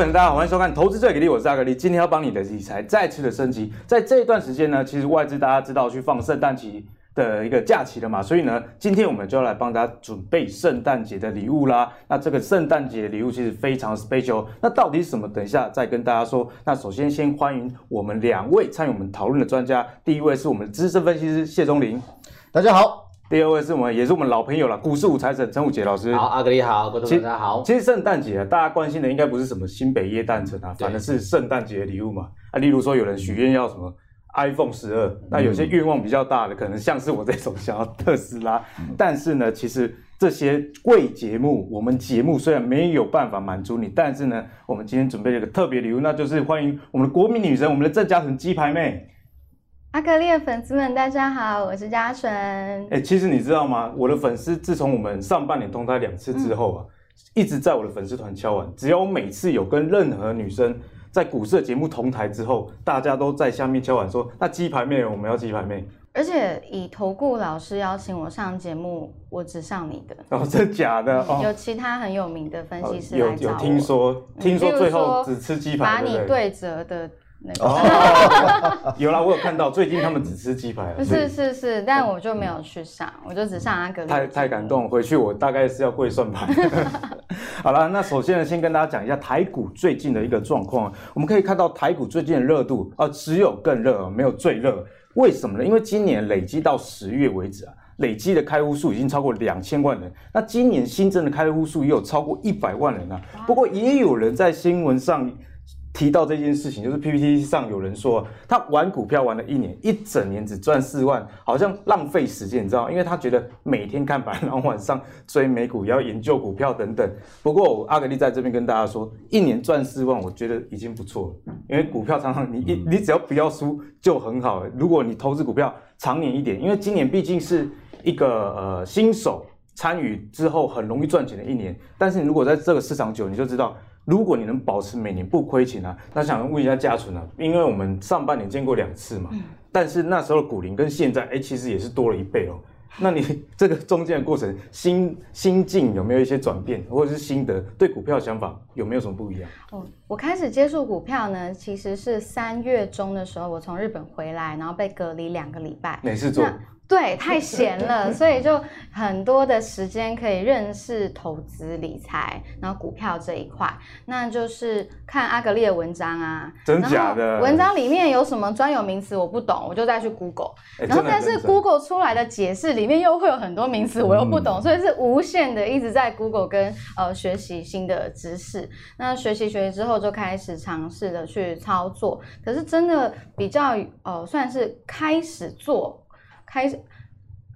大家好，欢迎收看《投资最给力》，我是阿格力，今天要帮你的理财再次的升级。在这一段时间呢，其实外资大家知道去放圣诞节的一个假期了嘛，所以呢，今天我们就要来帮大家准备圣诞节的礼物啦。那这个圣诞节礼物其实非常 special，那到底是什么？等一下再跟大家说。那首先先欢迎我们两位参与我们讨论的专家，第一位是我们的资深分析师谢宗林，大家好。第二位是我们，也是我们老朋友了，股市五财神陈武杰老师。好，阿格力好，观众大家好。其实圣诞节啊，大家关心的应该不是什么新北耶诞城啊，反而是圣诞节的礼物嘛。啊，例如说有人许愿要什么 iPhone 十二，那有些愿望比较大的，可能像是我这种想要特斯拉。嗯、但是呢，其实这些贵节目，我们节目虽然没有办法满足你，但是呢，我们今天准备了一个特别礼物，那就是欢迎我们的国民女神，我们的郑家纯鸡排妹。阿格力的粉丝们，大家好，我是嘉纯。哎、欸，其实你知道吗？我的粉丝自从我们上半年同台两次之后啊，嗯、一直在我的粉丝团敲碗。只要我每次有跟任何女生在股市的节目同台之后，大家都在下面敲碗说：“那鸡排妹，我们要鸡排妹。”而且以投顾老师邀请我上节目，我只上你的。哦，真假的？哦，有其他很有名的分析师来找我。有有听说，听说最后只吃鸡排，把你对折的。那个、哦，有啦，我有看到，最近他们只吃鸡排。是是是，但我就没有去上，我就只上阿格力。太太感动，回去我大概是要跪算盘。好了，那首先呢，先跟大家讲一下台股最近的一个状况。我们可以看到台股最近的热度啊，只有更热，没有最热。为什么呢？因为今年累积到十月为止啊，累积的开户数已经超过两千万人。那今年新增的开户数也有超过一百万人啊。不过也有人在新闻上。提到这件事情，就是 PPT 上有人说，他玩股票玩了一年，一整年只赚四万，好像浪费时间，你知道吗？因为他觉得每天看盘，然后晚上追美股，也要研究股票等等。不过我阿格力在这边跟大家说，一年赚四万，我觉得已经不错了。因为股票常常你一你只要不要输就很好了。如果你投资股票长年一点，因为今年毕竟是一个呃新手参与之后很容易赚钱的一年，但是你如果在这个市场久，你就知道。如果你能保持每年不亏钱啊，那想问一下家纯啊，因为我们上半年见过两次嘛，嗯、但是那时候的股龄跟现在，哎、欸，其实也是多了一倍哦。那你 这个中间的过程心心境有没有一些转变，或者是心得？对股票想法有没有什么不一样？哦，我开始接触股票呢，其实是三月中的时候，我从日本回来，然后被隔离两个礼拜，没事做。对，太闲了，所以就很多的时间可以认识投资理财，然后股票这一块，那就是看阿格力的文章啊，真假的？文章里面有什么专有名词我不懂，我就再去 Google，然后但是 Google 出来的解释里面又会有很多名词我又不懂，嗯、所以是无限的一直在 Google 跟呃学习新的知识。那学习学习之后就开始尝试的去操作，可是真的比较呃算是开始做。开始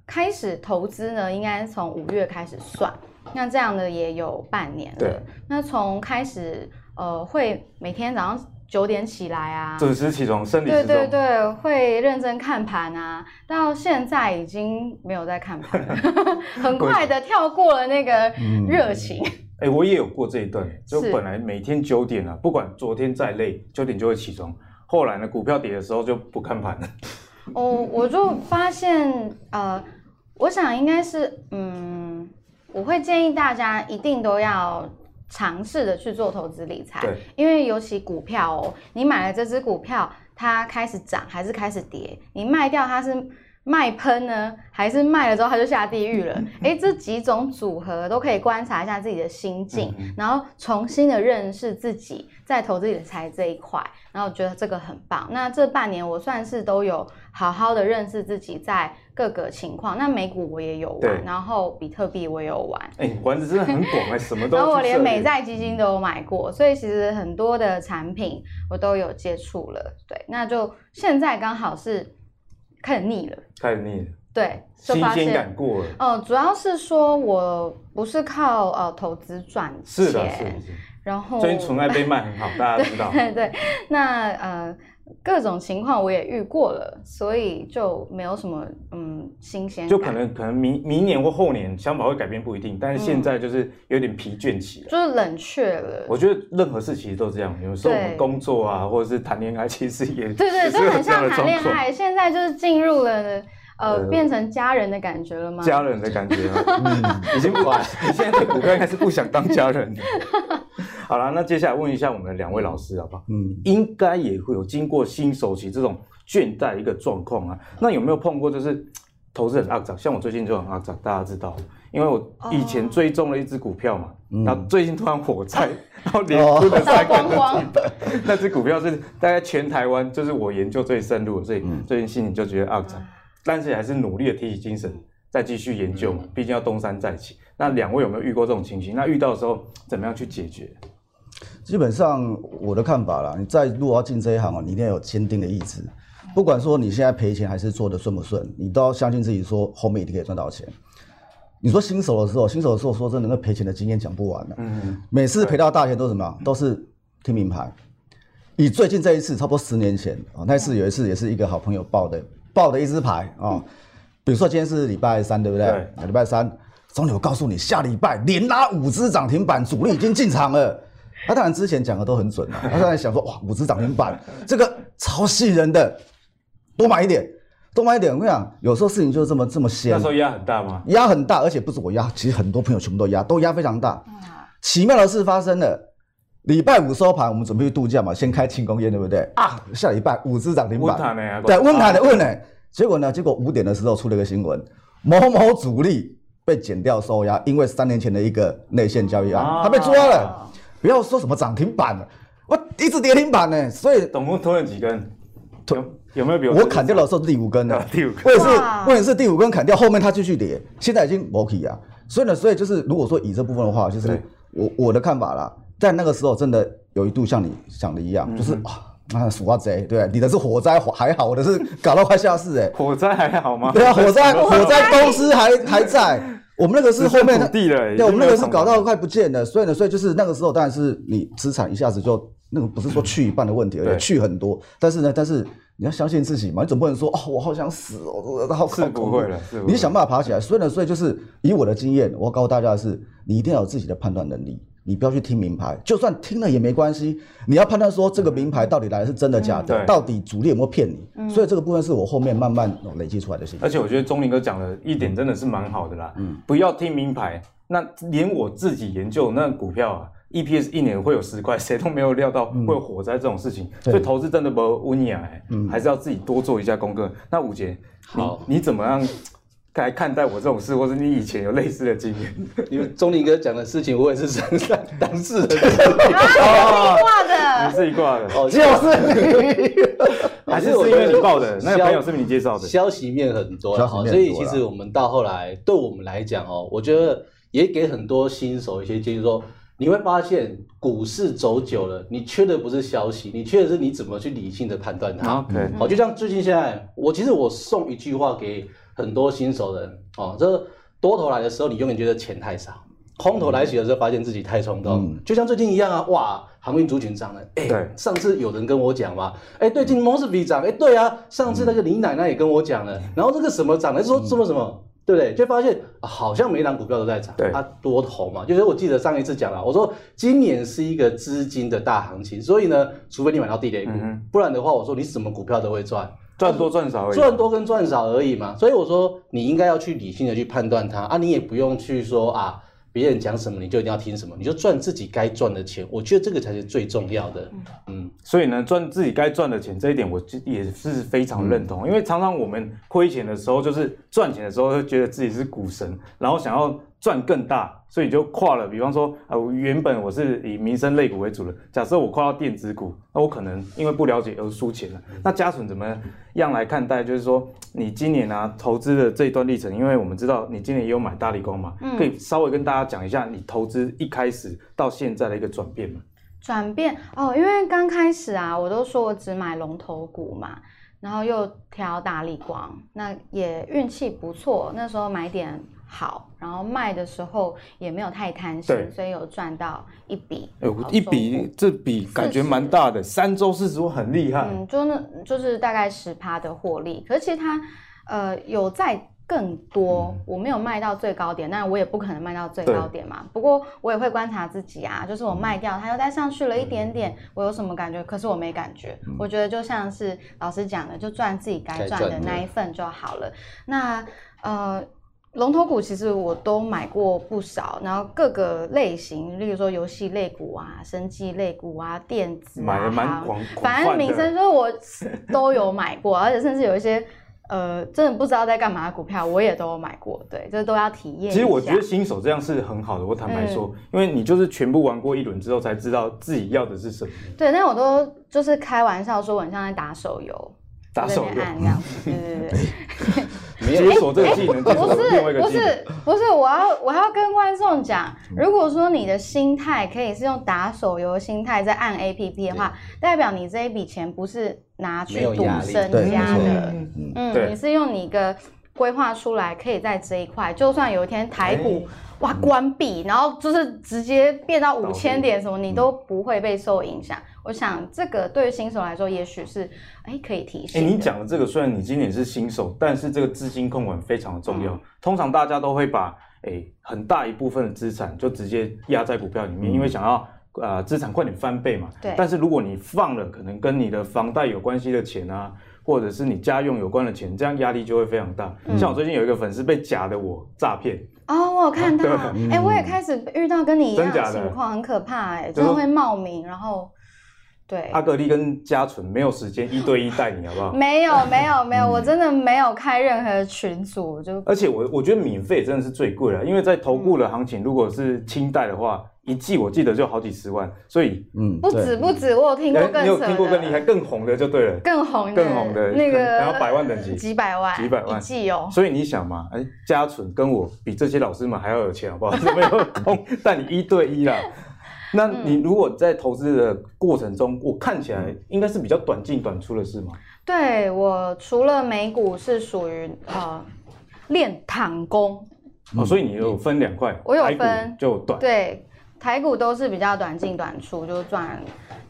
开始投资呢，应该从五月开始算，那这样的也有半年了。对，那从开始呃，会每天早上九点起来啊，准时起床，生理对对对，会认真看盘啊，到现在已经没有在看盘了，很快的跳过了那个热情。哎、我也有过这一段，就本来每天九点啊，不管昨天再累，九点就会起床。后来呢，股票跌的时候就不看盘了。哦，我就发现，呃，我想应该是，嗯，我会建议大家一定都要尝试的去做投资理财，因为尤其股票哦，你买了这只股票，它开始涨还是开始跌，你卖掉它是卖喷呢，还是卖了之后它就下地狱了？诶，这几种组合都可以观察一下自己的心境，嗯、然后重新的认识自己在投资理财这一块。然后我觉得这个很棒。那这半年我算是都有好好的认识自己在各个情况。那美股我也有玩，然后比特币我也有玩。哎，玩的真的很广哎，什么 都。然后我连美债基金都有买过，所以其实很多的产品我都有接触了。对，那就现在刚好是开始腻了，开始腻了。对，新鲜感过了。哦、呃，主要是说我不是靠呃投资赚钱。是的，是的。然后最近纯爱被卖很好，大家知道。对 对，那呃各种情况我也遇过了，所以就没有什么嗯新鲜。就可能可能明明年或后年想法会改变不一定，但是现在就是有点疲倦期了，就是冷却了。我觉得任何事其实都这样，有时候我们工作啊，或者是谈恋爱，其实也对对，就很像谈恋爱。现在就是进入了。呃，变成家人的感觉了吗？家人的感觉，嗯，已经不，你现在对股票应该是不想当家人的。好了，那接下来问一下我们的两位老师好不好？嗯，应该也会有经过新手期这种倦怠一个状况啊。那有没有碰过就是 投资很肮脏？像我最近就很肮脏，大家知道，因为我以前追踪了一只股票嘛，哦、然后最近突然火灾，然后连出的三根光。那只股票是大概全台湾就是我研究最深入，所以最近心里就觉得肮脏，但是还是努力的提起精神。再继续研究嘛，毕竟要东山再起。那两位有没有遇过这种情形？那遇到的时候怎么样去解决？基本上我的看法啦，你在如果要进这一行啊，你一定要有坚定的意志。不管说你现在赔钱还是做的顺不顺，你都要相信自己，说后面一定可以赚到钱。你说新手的时候，新手的时候说真的，那赔钱的经验讲不完的。嗯，每次赔到大钱都是什么？都是听名牌。以最近这一次，差不多十年前啊，那次有一次也是一个好朋友报的，报的一支牌啊。比如说今天是礼拜三，对不对？对。礼拜三，总理我告诉你，下礼拜连拉五只涨停板，主力已经进场了。他当然之前讲的都很准了，他 当然想说，哇，五只涨停板，这个超吸引人的，多买一点，多买一点。我跟你讲，有时候事情就是这么这么鲜。那时候压很大吗？压很大，而且不是我压，其实很多朋友全部都压，都压非常大。奇妙的事发生了，礼拜五收盘，我们准备去度假嘛，先开庆功宴，对不对？啊，下礼拜五只涨停板。对，温台的问呢？结果呢？结果五点的时候出了一个新闻，某某主力被减掉收押，因为三年前的一个内线交易案，啊、他被抓了。不要说什么涨停板了，我一直跌停板呢。所以总共吞了几根？有有没有比我？我砍掉的时候是第五根呢，第五根。我也是，我也是第五根砍掉，后面它继续跌，现在已经没起啊。所以呢，所以就是如果说以这部分的话，就是我我的看法啦，在那个时候真的有一度像你想的一样，嗯、就是啊。啊，鼠啊贼，对，你的是火灾还好，我的是搞到快下市哎。火灾还好吗？对啊，火灾火灾公司还还在，我们那个是后面的地了。对，我们那个是搞到快不见了，所以呢，所以就是那个时候，当然是你资产一下子就那个不是说去一半的问题，而且去很多。但是呢，但是你要相信自己嘛，你总不能说哦，我好想死哦，好是不会了，你想办法爬起来。所以呢，所以就是以我的经验，我告诉大家的是，你一定要有自己的判断能力。你不要去听名牌，就算听了也没关系。你要判断说这个名牌到底来的是真的假的，嗯、到底主力有没有骗你。嗯、所以这个部分是我后面慢慢累积出来的信息。而且我觉得钟林哥讲的一点真的是蛮好的啦。嗯，不要听名牌。那连我自己研究那股票啊，EPS 一年会有十块，谁都没有料到会有火灾这种事情。嗯、所以投资真的不温雅，嗯，还是要自己多做一下功课。那五杰，好，你怎么样？该看待我这种事，或是你以前有类似的经验？因为钟林哥讲的事情，我也是身上当事人。啊，挂的，你自己挂的，哦，就是你，还是是因为你报的？那个朋友是不是你介绍的？消息面很多，所以其实我们到后来，对我们来讲哦，我觉得也给很多新手一些建议，说你会发现股市走久了，你缺的不是消息，你缺的是你怎么去理性的判断它。OK，好，就像最近现在，我其实我送一句话给。很多新手人哦，这多头来的时候，你永远觉得钱太少；空头来袭的时候，发现自己太冲动。嗯、就像最近一样啊，哇，航运族群涨了。哎，对上次有人跟我讲嘛，哎，对，今天 Mosby 涨，哎，对啊，上次那个李奶奶也跟我讲了。嗯、然后这个什么涨了，说什么什么，嗯、对不对？就发现、啊、好像每档股票都在涨。对，它多头嘛，就是我记得上一次讲了，我说今年是一个资金的大行情，所以呢，除非你买到地雷股，嗯、不然的话，我说你什么股票都会赚。赚多赚少而已，赚多跟赚少而已嘛，所以我说你应该要去理性的去判断它。啊，你也不用去说啊，别人讲什么你就一定要听什么，你就赚自己该赚的钱，我觉得这个才是最重要的。嗯，所以呢，赚自己该赚的钱这一点，我也是非常认同，嗯、因为常常我们亏钱的时候，就是赚钱的时候，就觉得自己是股神，然后想要。赚更大，所以就跨了。比方说，啊，原本我是以民生类股为主的，假设我跨到电子股，那我可能因为不了解而输钱了。那嘉纯怎么样来看待？就是说，你今年啊投资的这一段历程，因为我们知道你今年也有买大力光嘛，嗯，可以稍微跟大家讲一下你投资一开始到现在的一个转变吗？转变哦，因为刚开始啊，我都说我只买龙头股嘛，然后又挑大力光，那也运气不错，那时候买点。好，然后卖的时候也没有太贪心，所以有赚到一笔。哎，一笔这笔感觉蛮大的，三周四十五很厉害。嗯，就那就是大概十趴的获利。可是其实它呃有在更多，嗯、我没有卖到最高点，那我也不可能卖到最高点嘛。不过我也会观察自己啊，就是我卖掉它又再上去了一点点，嗯、我有什么感觉？可是我没感觉，嗯、我觉得就像是老师讲的，就赚自己该赚的那一份就好了。那呃。龙头股其实我都买过不少，然后各个类型，例如说游戏类股啊、生技类股啊、电子啊，买的蛮广，反正民生说我都有买过，而且甚至有一些呃真的不知道在干嘛的股票，我也都有买过。对，这都要体验。其实我觉得新手这样是很好的，我坦白说，嗯、因为你就是全部玩过一轮之后，才知道自己要的是什么。对，但我都就是开玩笑说，我很像在打手游。打手游，按这样子，对对对。解锁这个技能，不是不是不是，我要我要跟观众讲，如果说你的心态可以是用打手游心态在按 APP 的话，代表你这一笔钱不是拿去赌身家的，嗯，你是用你一个规划出来，可以在这一块，就算有一天台股。哇！关闭，然后就是直接变到五千点，什么你都不会被受影响。我想这个对于新手来说，也许是哎可以提醒。哎，你讲的这个，虽然你今年是新手，但是这个资金控管非常的重要。通常大家都会把哎很大一部分的资产就直接压在股票里面，因为想要呃资产快点翻倍嘛。对。但是如果你放了可能跟你的房贷有关系的钱啊，或者是你家用有关的钱，这样压力就会非常大。像我最近有一个粉丝被假的我诈骗。哦，我有看到，哎、嗯欸，我也开始遇到跟你一样的情况，很可怕、欸，哎，就是会冒名，然后，对，阿格力跟嘉纯没有时间一对一带你，好不好？没有，没有，没有，我真的没有开任何群组，就而且我我觉得免费真的是最贵了，因为在投顾的行情，如果是清代的话。一季我记得就好几十万，所以嗯，不止不止，我有听过更、欸、你有听过更厉害、更红的就对了，更红的更红的那个，然后百万等级，几百万，几百万一季哦。所以你想嘛，哎、欸，嘉纯跟我比这些老师们还要有钱，好不好？没有空带你一对一啦。那你如果在投资的过程中，我看起来应该是比较短进短出的是吗？对，我除了美股是属于呃练躺功、嗯、哦，所以你有分两块，我有分就短对。台股都是比较短进短出，就是赚。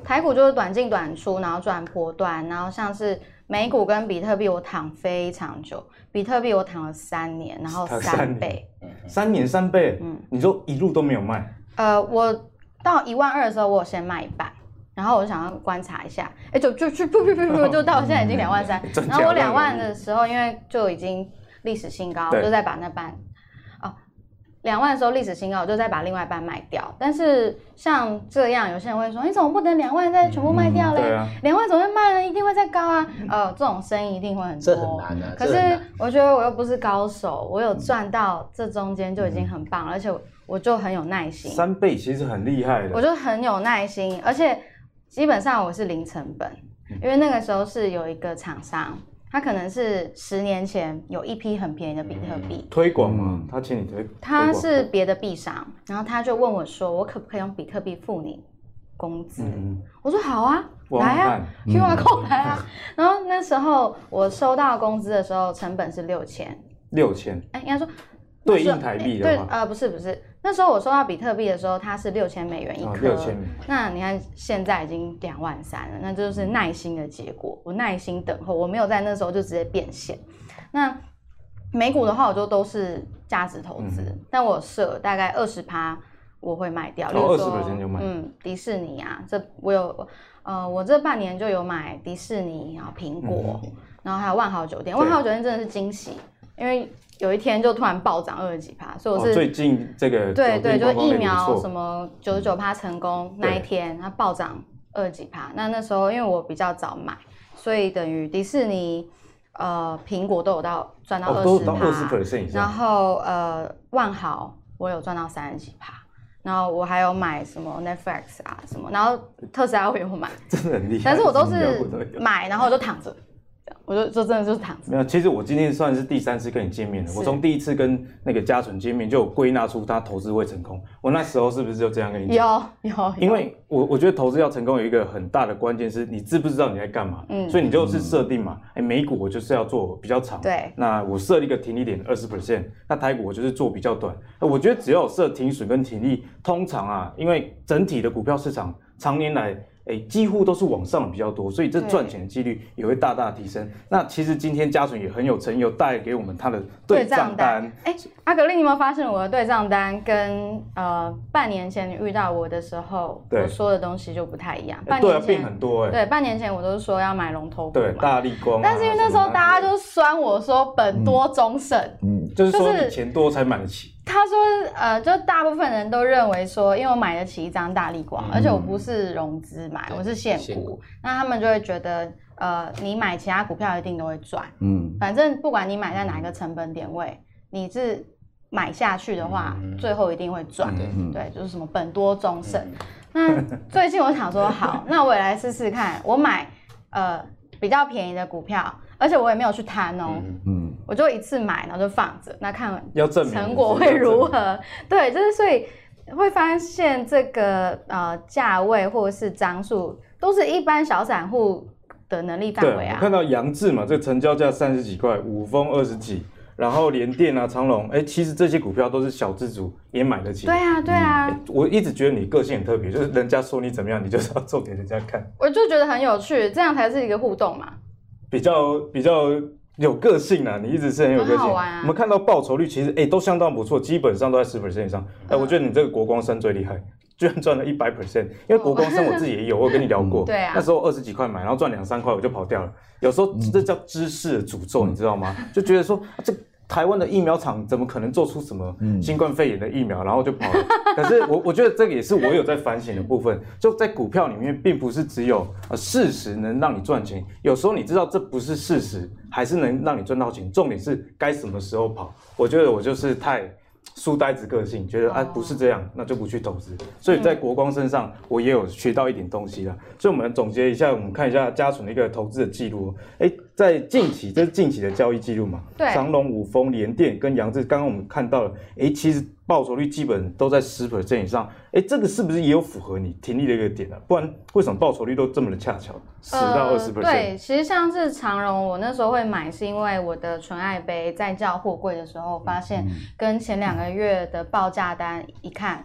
台股就是短进短出，然后赚波段。然后像是美股跟比特币，我躺非常久。比特币我躺了三年，然后三倍。三年三倍，嗯，你就一路都没有卖？呃，我到一万二的时候，我有先卖一半，然后我就想要观察一下，哎，就就就不不不不，就到现在已经两万三。然后我两万的时候，因为就已经历史新高，我就再把那半哦。两万的时候历史新高，我就再把另外一半卖掉。但是像这样，有些人会说：“你怎么不等两万再全部卖掉嘞？两、万怎么会卖呢？一定会再高啊！”呃，这种生意一定会很多。这很难啊。可是我觉得我又不是高手，我有赚到这中间就已经很棒了，而且我就很有耐心。三倍其实很厉害的。我就很有耐心，而且基本上我是零成本，因为那个时候是有一个厂商。他可能是十年前有一批很便宜的比特币推广嘛？他请你推，他是别的币商，然后他就问我说：“我可不可以用比特币付你工资？”嗯、我说：“好啊，来啊，QR code 来啊。”然后那时候我收到工资的时候，成本是六千，六千，哎，应该说对应台币的话，对，呃，不是不是。那时候我收到比特币的时候，它是六千美元一颗。那你看现在已经两万三了，那就是耐心的结果。我耐心等候，我没有在那时候就直接变现。那美股的话，我就都是价值投资，嗯、但我设大概二十趴我会卖掉。二十趴就卖。嗯，迪士尼啊，这我有呃，我这半年就有买迪士尼，然后苹果，嗯、然后还有万豪酒店。万豪酒店真的是惊喜，因为。有一天就突然暴涨二十几趴，所以我是、哦、最近这个对对，就疫苗什么九十九趴成功那一天，它暴涨二十几趴。那那时候因为我比较早买，所以等于迪士尼、呃苹果都有到赚到二十趴，然后呃万豪我有赚到三十几趴，然后我还有买什么 Netflix 啊什么，然后特斯拉我也有买，真的很厉害。但是我都是买，然后我就躺着。我就这真的就是躺着。没有，其实我今天算是第三次跟你见面了。我从第一次跟那个嘉纯见面，就有归纳出他投资会成功。我那时候是不是就这样跟你讲？有有。因为我我觉得投资要成功有一个很大的关键是你知不知道你在干嘛。嗯。所以你就是设定嘛，哎，美股我就是要做比较长。对。那我设一个停利点二十 percent，那台股我就是做比较短。我觉得只要有设停损跟停利，通常啊，因为整体的股票市场常年来。哎，几乎都是往上比较多，所以这赚钱的几率也会大大提升。那其实今天嘉纯也很有诚意，有带给我们他的对账单。哎，阿格力，你有没有发现我的对账单跟呃半年前你遇到我的时候我说的东西就不太一样？半年前变很多哎。对，半年前我都是说要买龙头股，对，大立光。但是因为那时候大家就酸我说本多终胜，嗯，就是说你钱多才买得起。他说，呃，就大部分人都认为说，因为我买得起一张大力光，嗯、而且我不是融资买，我是现股，那他们就会觉得，呃，你买其他股票一定都会赚。嗯，反正不管你买在哪一个成本点位，你是买下去的话，嗯、最后一定会赚。嗯、对，就是什么本多终胜。嗯、那最近我想说，好，那我也来试试看，我买呃比较便宜的股票。而且我也没有去贪哦，嗯，我就一次买，然后就放着，那看要证明成果会如何？对，就是所以会发现这个呃价位或者是张数都是一般小散户的能力范围啊。我看到杨志嘛，这个成交价三十几块，五峰二十几，然后联电啊、长隆，哎，其实这些股票都是小资主也买得起。对啊，对啊。我一直觉得你个性很特别，就是人家说你怎么样，你就是要做给人家看。我就觉得很有趣，这样才是一个互动嘛。比较比较有个性啊，你一直是很有个性。啊、我们看到报酬率其实哎、欸、都相当不错，基本上都在十 percent 以上。哎、呃，我觉得你这个国光生最厉害，居然赚了一百 percent。因为国光生我自己也有，我跟你聊过。对啊。那时候二十几块买，然后赚两三块我就跑掉了。有时候这叫知识的诅咒，嗯、你知道吗？就觉得说这。台湾的疫苗厂怎么可能做出什么新冠肺炎的疫苗，然后就跑了？可是我我觉得这个也是我有在反省的部分，就在股票里面，并不是只有呃事实能让你赚钱，有时候你知道这不是事实，还是能让你赚到钱。重点是该什么时候跑。我觉得我就是太。书呆子个性，觉得啊不是这样，那就不去投资。所以在国光身上，我也有学到一点东西了。所以我们总结一下，我们看一下家纯的一个投资的记录。哎，在近期，这是近期的交易记录嘛？对。长隆、五峰、联电跟扬智，刚刚我们看到了，哎，其实。报酬率基本都在十 percent 以上，哎，这个是不是也有符合你停利的一个点呢？不然为什么报酬率都这么的恰巧，十到二十 percent？对，其实像是长隆，我那时候会买，是因为我的纯爱杯在叫货柜的时候，发现跟前两个月的报价单一看。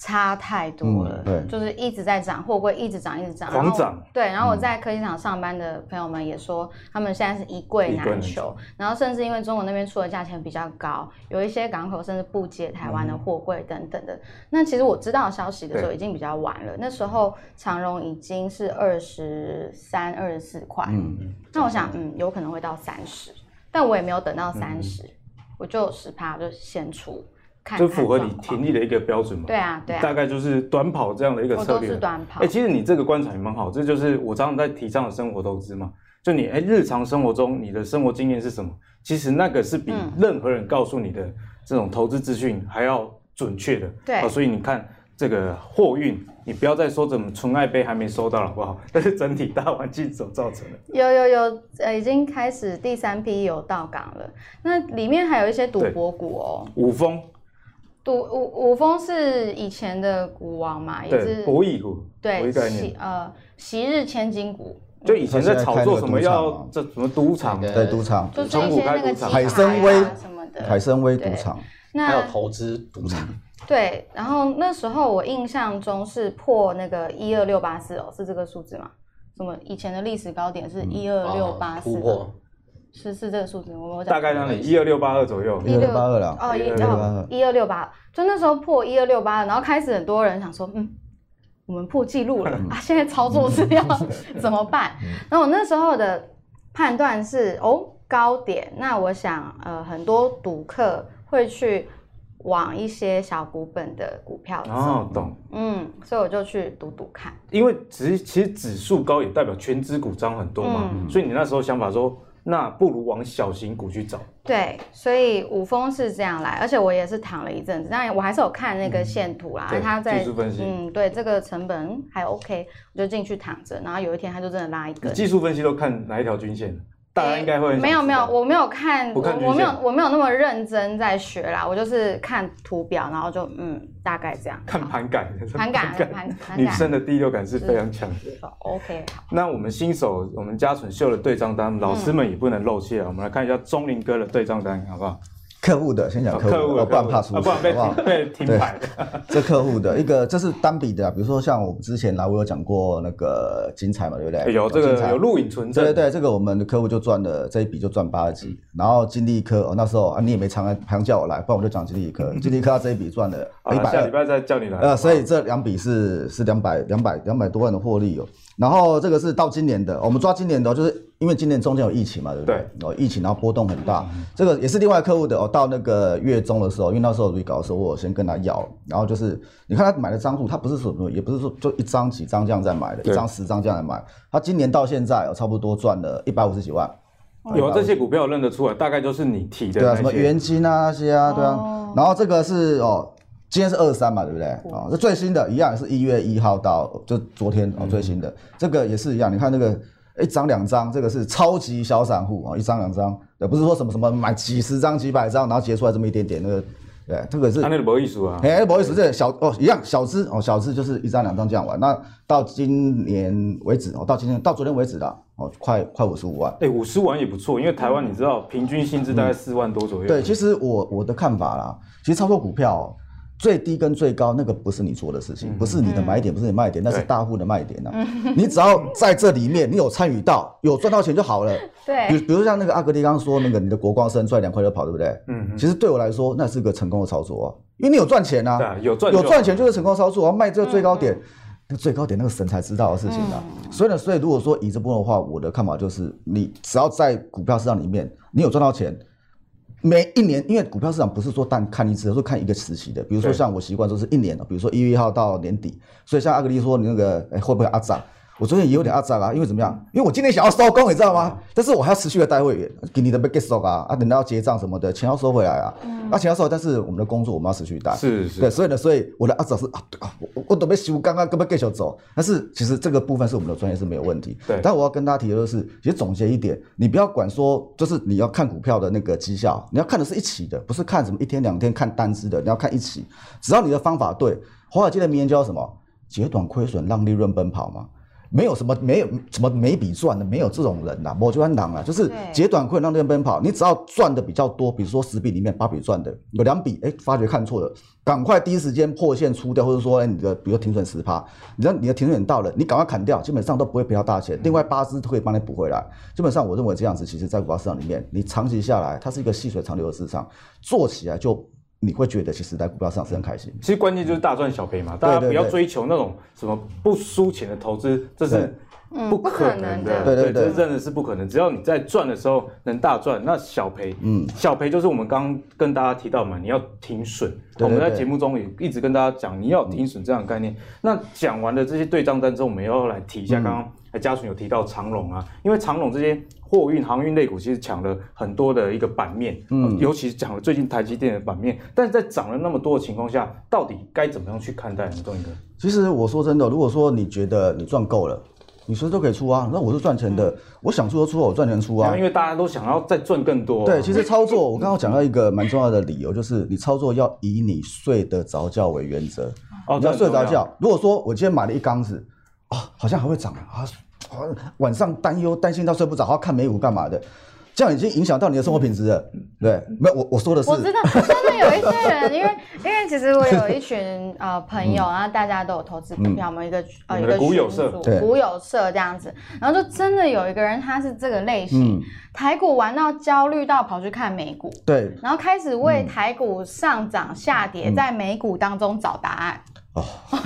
差太多了，嗯、对，就是一直在涨，货柜一直涨，一直涨，狂涨。对，然后我在科技厂上班的朋友们也说，嗯、他们现在是一柜难求，然后甚至因为中国那边出的价钱比较高，有一些港口甚至不接台湾的货柜等等的。嗯、那其实我知道消息的时候已经比较晚了，那时候长荣已经是二十三、二十四块，嗯，那我想，嗯，有可能会到三十，但我也没有等到三十、嗯，我就十趴就先出。就符合你停力的一个标准嘛？对啊，对啊，大概就是短跑这样的一个策略。是短跑。哎、欸，其实你这个观察也蛮好，这就是我常常在提倡的生活投资嘛。就你哎、欸，日常生活中你的生活经验是什么？其实那个是比任何人告诉你的这种投资资讯还要准确的。对、嗯。所以你看这个货运，你不要再说怎么纯爱杯还没收到了，好不好？但是整体大环境所造成的。有有有，呃，已经开始第三批有到港了。那里面还有一些赌博股哦，五丰。五五五峰是以前的股王嘛，也是博弈股，对，昔呃昔日千金股，就以前在炒作什么要这什么赌场，对赌场，就是一些那个海参崴什么的，海参崴赌场，还有投资赌场，对，然后那时候我印象中是破那个一二六八四哦，是这个数字吗？什么以前的历史高点是一二六八四。是是这个数字，我我大概让你一二六八二左右，一二六八二了哦，一二一二六八，就那时候破一二六八二，然后开始很多人想说，嗯，我们破纪录了啊，现在操作是要 怎么办？然后我那时候的判断是，哦，高点，那我想，呃，很多赌客会去往一些小股本的股票走，哦，懂，嗯，所以我就去赌赌看，因为其实其实指数高也代表权值股涨很多嘛，嗯，所以你那时候想法说。那不如往小型股去找。对，所以五峰是这样来，而且我也是躺了一阵子，但我还是有看那个线图啦，嗯、它在技术分析，嗯，对，这个成本还 OK，我就进去躺着，然后有一天它就真的拉一根。技术分析都看哪一条均线？大家应该会没有没有，我没有看，我我没有我没有那么认真在学啦，我就是看图表，然后就嗯，大概这样。看 盘感，盘感盘盘感，女生的第六感是非常强的。OK，好。那我们新手，我们家纯秀的对账单，老师们也不能漏气啊。我们来看一下钟林哥的对账单，好不好？客户的，先讲客户的，不然怕出错，不然被好被停牌。这客户的一个，这是单笔的，比如说像我们之前来，我有讲过那个精彩嘛，对不对？有这个有录影存证。对对，这个我们的客户就赚了这一笔就赚八十几，然后金利科哦，那时候啊你也没常来常叫我来，不然我就讲金利科，金利科他这一笔赚了一百。下礼拜再叫你来。呃，所以这两笔是是两百两百两百多万的获利哦。然后这个是到今年的，我们抓今年的，就是因为今年中间有疫情嘛，对不对？对。哦，疫情然后波动很大，这个也是另外客户的哦。到那个月中的时候，因为那时候 re 稿的时候，我先跟他要，然后就是你看他买的张数，他不是说也不是说就一张几张这样在买的，一张十张这样来买。他今年到现在哦，差不多赚了一百五十几万。有这些股票认得出来，大概就是你提的。对啊，什么元金啊那些啊，对啊。哦、然后这个是哦，今天是二三嘛，对不对？啊、哦，这最新的一样是一月一号到就昨天哦最新的，这个也是一样。你看那个一张两张，这个是超级小散户啊，一张两张，也不是说什么什么买几十张几百张，然后结出来这么一点点那个。对，这个是。他那个不好意思啊。哎，不好意思，这个小哦一样小资哦，小资就是一张两张这样玩。那到今年为止哦，到今天到昨天为止的哦，快快五十五万。哎，五十万也不错，因为台湾你知道平均薪资大概四万多左右。对，其实我我的看法啦，其实操作股票。最低跟最高那个不是你做的事情，不是你的买点，不是你卖点，那是大户的卖点呐。你只要在这里面，你有参与到，有赚到钱就好了。对，比比如像那个阿格力刚刚说那个，你的国光生赚两块就跑，对不对？嗯。其实对我来说，那是个成功的操作啊，因为你有赚钱呐，有赚有赚钱就是成功操作啊。卖这个最高点，那最高点那个神才知道的事情啊。所以呢，所以如果说以这部分的话，我的看法就是，你只要在股票市场里面，你有赚到钱。每一年，因为股票市场不是说单看一次，而是看一个时期的。比如说像我习惯说是一年的，比如说一月一号到年底。所以像阿格力说，你那个哎会不会阿涨？我昨天也有点阿涨啊，因为怎么样？因为我今天想要收工，你知道吗？但是我还要持续的带会员，给你的被 get 收啊，啊等到要结账什么的，钱要收回来啊。嗯。啊钱要收，但是我们的工作我们要持续带。是是。对，所以呢，所以我的阿涨是啊，对啊，我我准备修，刚刚根本 get 走。但是其实这个部分是我们的专业是没有问题。对。但我要跟大家提的就是，其实总结一点，你不要管说，就是你要看股票的那个绩效，你要看的是一起的，不是看什么一天两天看单支的，你要看一起。只要你的方法对，华尔街的名言叫什么？截短亏损，让利润奔跑嘛。没有什么，没有什么每笔赚的，没有这种人呐、啊，我就很狼啊，就是截短困让利润奔跑。你只要赚的比较多，比如说十笔里面八笔赚的，有两笔哎发觉看错了，赶快第一时间破线出掉，或者说哎你的比如停损十趴，你知道你的停损到了，你赶快砍掉，基本上都不会赔到大钱。另外八支都可以帮你补回来。基本上我认为这样子，其实在股票市场里面，你长期下来，它是一个细水长流的市场，做起来就。你会觉得其实在股票上是很开心。其实关键就是大赚小赔嘛，大家不要追求那种什么不输钱的投资，这是不可能的。对对对，这真的是不可能。只要你在赚的时候能大赚，那小赔，嗯，小赔就是我们刚刚跟大家提到嘛，你要停损。我们在节目中也一直跟大家讲，你要停损这样的概念。那讲完了这些对账单之后，我们要来提一下刚刚嘉纯有提到长隆啊，因为长隆这些。货运航运类股其实抢了很多的一个版面，嗯，尤其是抢了最近台积电的版面，但是在涨了那么多的情况下，到底该怎么样去看待呢？东哥，其实我说真的，如果说你觉得你赚够了，你随时都可以出啊。那我是赚钱的，嗯、我想出就出，我赚钱出啊。因为大家都想要再赚更多。对，其实 操作我刚刚讲到一个蛮重要的理由，就是你操作要以你睡得着觉为原则。哦，你要睡得着觉。如果说我今天买了一缸子，啊，好像还会涨啊。晚上担忧担心到睡不着，还要看美股干嘛的？这样已经影响到你的生活品质了。对，没有我我说的是，我知道真的有一些人，因为因为其实我有一群呃朋友啊，大家都有投资股票，我们一个呃一个股友社，股友社这样子，然后就真的有一个人他是这个类型，台股玩到焦虑到跑去看美股，对，然后开始为台股上涨下跌在美股当中找答案。哦，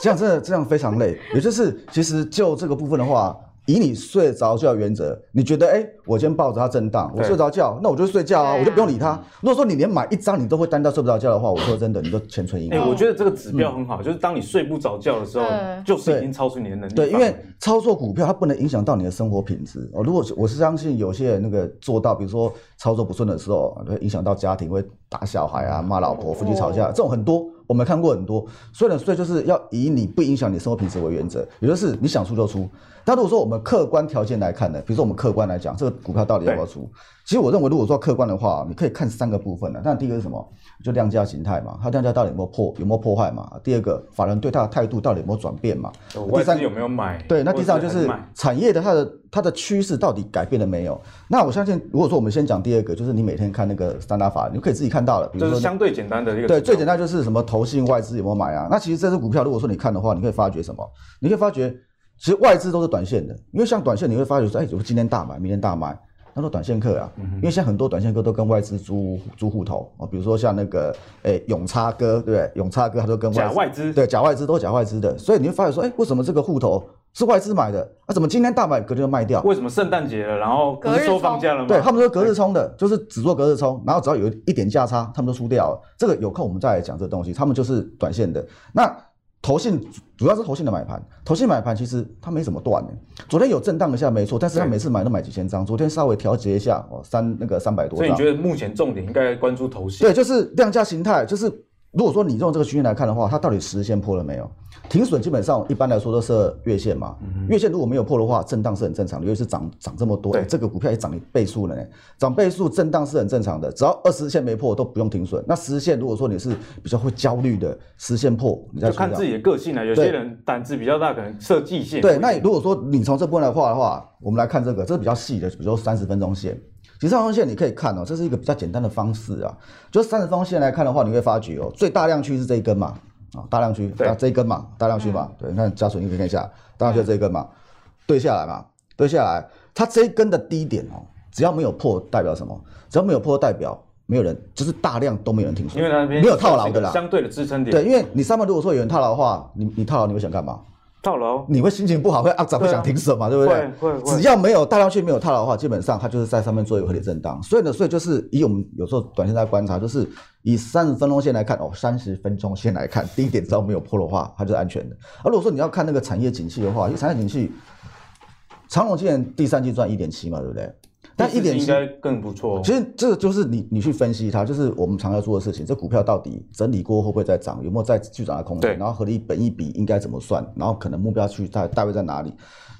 这样真的这样非常累，也就是其实就这个部分的话。以你睡着觉原则，你觉得哎、欸，我今天抱着它震荡，我睡着觉，那我就睡觉啊，我就不用理它。如果说你连买一张你都会担到睡不着觉的话，我说真的，你都钱存银行。哎，我觉得这个指标很好，就是当你睡不着觉的时候，就是已经超出你的能力。对，因为操作股票它不能影响到你的生活品质哦。如果我是相信有些人那个做到，比如说操作不顺的时候，会影响到家庭，会打小孩啊，骂老婆，夫妻吵架，这种很多。我们看过很多，所以呢，所以就是要以你不影响你生活品质为原则，也就是你想出就出。但如果说我们客观条件来看呢，比如说我们客观来讲，这个股票到底要不要出？其实我认为，如果说客观的话，你可以看三个部分的。但第一个是什么？就量价形态嘛，它量价到底有没有破，有没有破坏嘛？第二个，法人对它的态度到底有没有转变嘛？第三有没有买？对，那第三就是产业的它的它的趋势到底改变了没有？那我相信，如果说我们先讲第二个，就是你每天看那个三大法人，你可以自己看到了。比如说就是相对简单的一个。对，最简单就是什么投信外资有没有买啊？那其实这支股票，如果说你看的话，你可以发觉什么？你可以发觉，其实外资都是短线的，因为像短线你会发觉说，哎，我今天大买，明天大卖。那都短线客啊，因为现在很多短线客都跟外资租租户头啊，比如说像那个诶永差哥，对不对？永差哥他都跟外资假外资，对假外资都是假外资的，所以你会发觉说，哎，为什么这个户头是外资买的，啊，怎么今天大买，隔天就卖掉？为什么圣诞节了，然后不是说放假了吗？对，他们说隔日冲的，就是只做隔日冲，然后只要有一点价差，他们都输掉了。这个有空我们再来讲这个东西，他们就是短线的。那投信主要是投信的买盘，投信买盘其实它没怎么断的。昨天有震荡一下没错，但是它每次买都买几千张，昨天稍微调节一下哦，三那个三百多张。所以你觉得目前重点应该关注投信？对，就是量价形态，就是。如果说你用这个区间来看的话，它到底十日线破了没有？停损基本上一般来说都是月线嘛。嗯、月线如果没有破的话，震荡是很正常的，尤其是涨涨这么多，对，这个股票也涨一倍数了呢。涨倍数震荡是很正常的，只要二十日线没破都不用停损。那十日线如果说你是比较会焦虑的，十日线破，你再就看自己的个性了。有些人胆子比较大，可能设季线。对，那如果说你从这部分来画的话，我们来看这个，这是比较细的，比如说三十分钟线。其实三十分钟线你可以看哦，这是一个比较简单的方式啊。就三十分钟线来看的话，你会发觉哦，最大量区是这一根嘛，啊，大量区，啊，这一根嘛，大量区嘛，对，你看加水你可以看一下，大量区这一根嘛，对下来嘛，对下来，它这一根的低点哦，只要没有破，代表什么？只要没有破，代表没有人，就是大量都没有人停损，因为那边没有套牢的啦，相对的支撑点。对，因为你上面如果说有人套牢的话，你你套牢你会想干嘛？套牢，你会心情不好，会啊，早，会想停损嘛，对不对？会会。只要没有大量去没有套牢的话，基本上它就是在上面做一个合理震荡。所以呢，所以就是以我们有时候短线在观察，就是以三十分钟线来看哦，三十分钟线来看，低点只要没有破的话，它就是安全的。而如果说你要看那个产业景气的话，因为产业景气，长隆今年第三季赚一点七嘛，对不对？但一点应该更不错。其实这个就是你你去分析它，就是我们常要做的事情。这股票到底整理过会不会再涨？有没有再继续涨的空间？对。然后合理本一比应该怎么算？然后可能目标区大大概在哪里？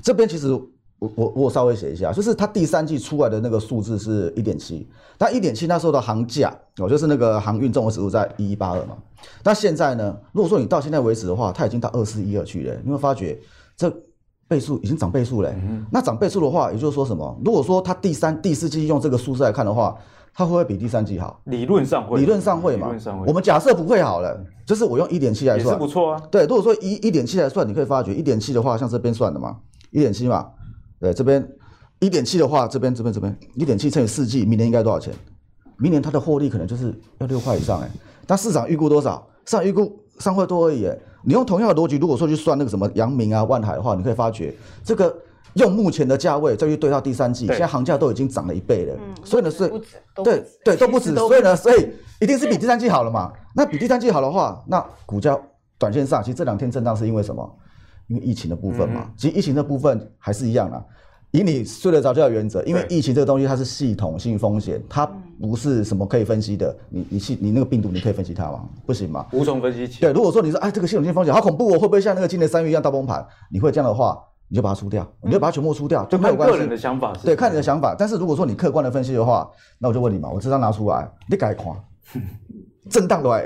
这边其实我我我稍微写一下，就是它第三季出来的那个数字是一点七，但一点七那时候的行价哦，就是那个航运综合指数在一一八二嘛。那现在呢？如果说你到现在为止的话，它已经到二四一二去了，你会发觉这。倍数已经涨倍数了，嗯，那涨倍数的话，也就是说什么？如果说它第三、第四季用这个数字来看的话，它会不会比第三季好？理论上会，理论上会嘛？理论上会。我们假设不会好了，就是我用一点七来算，也是不错啊。对，如果说一一点七来算，你可以发觉一点七的话，像这边算的嘛，一点七嘛，对，这边一点七的话，这边这边这边一点七乘以四季，明年应该多少钱？明年它的获利可能就是要六块以上哎，但市场预估多少？市场预估三块多而已。你用同样的逻辑，如果说去算那个什么阳明啊、万海的话，你可以发觉，这个用目前的价位再去对到第三季，现在行价都已经涨了一倍了。嗯，所以呢，是，对对都不止，所以呢，所以一定是比第三季好了嘛。那比第三季好的话，那股价短线上其实这两天震荡是因为什么？因为疫情的部分嘛。其实疫情的部分还是一样的。以你睡得着觉的原则，因为疫情这个东西它是系统性风险，它不是什么可以分析的。你你系你那个病毒你可以分析它吗？不行吗？无从分析起。对，如果说你说哎这个系统性风险好恐怖哦，会不会像那个今年三月一样大崩盘？你会这样的话，你就把它出掉，你就把它全部出掉，就没有关系。个人的想法是。对，看你的想法。但是如果说你客观的分析的话，那我就问你嘛，我这张拿出来，你改看，震荡的话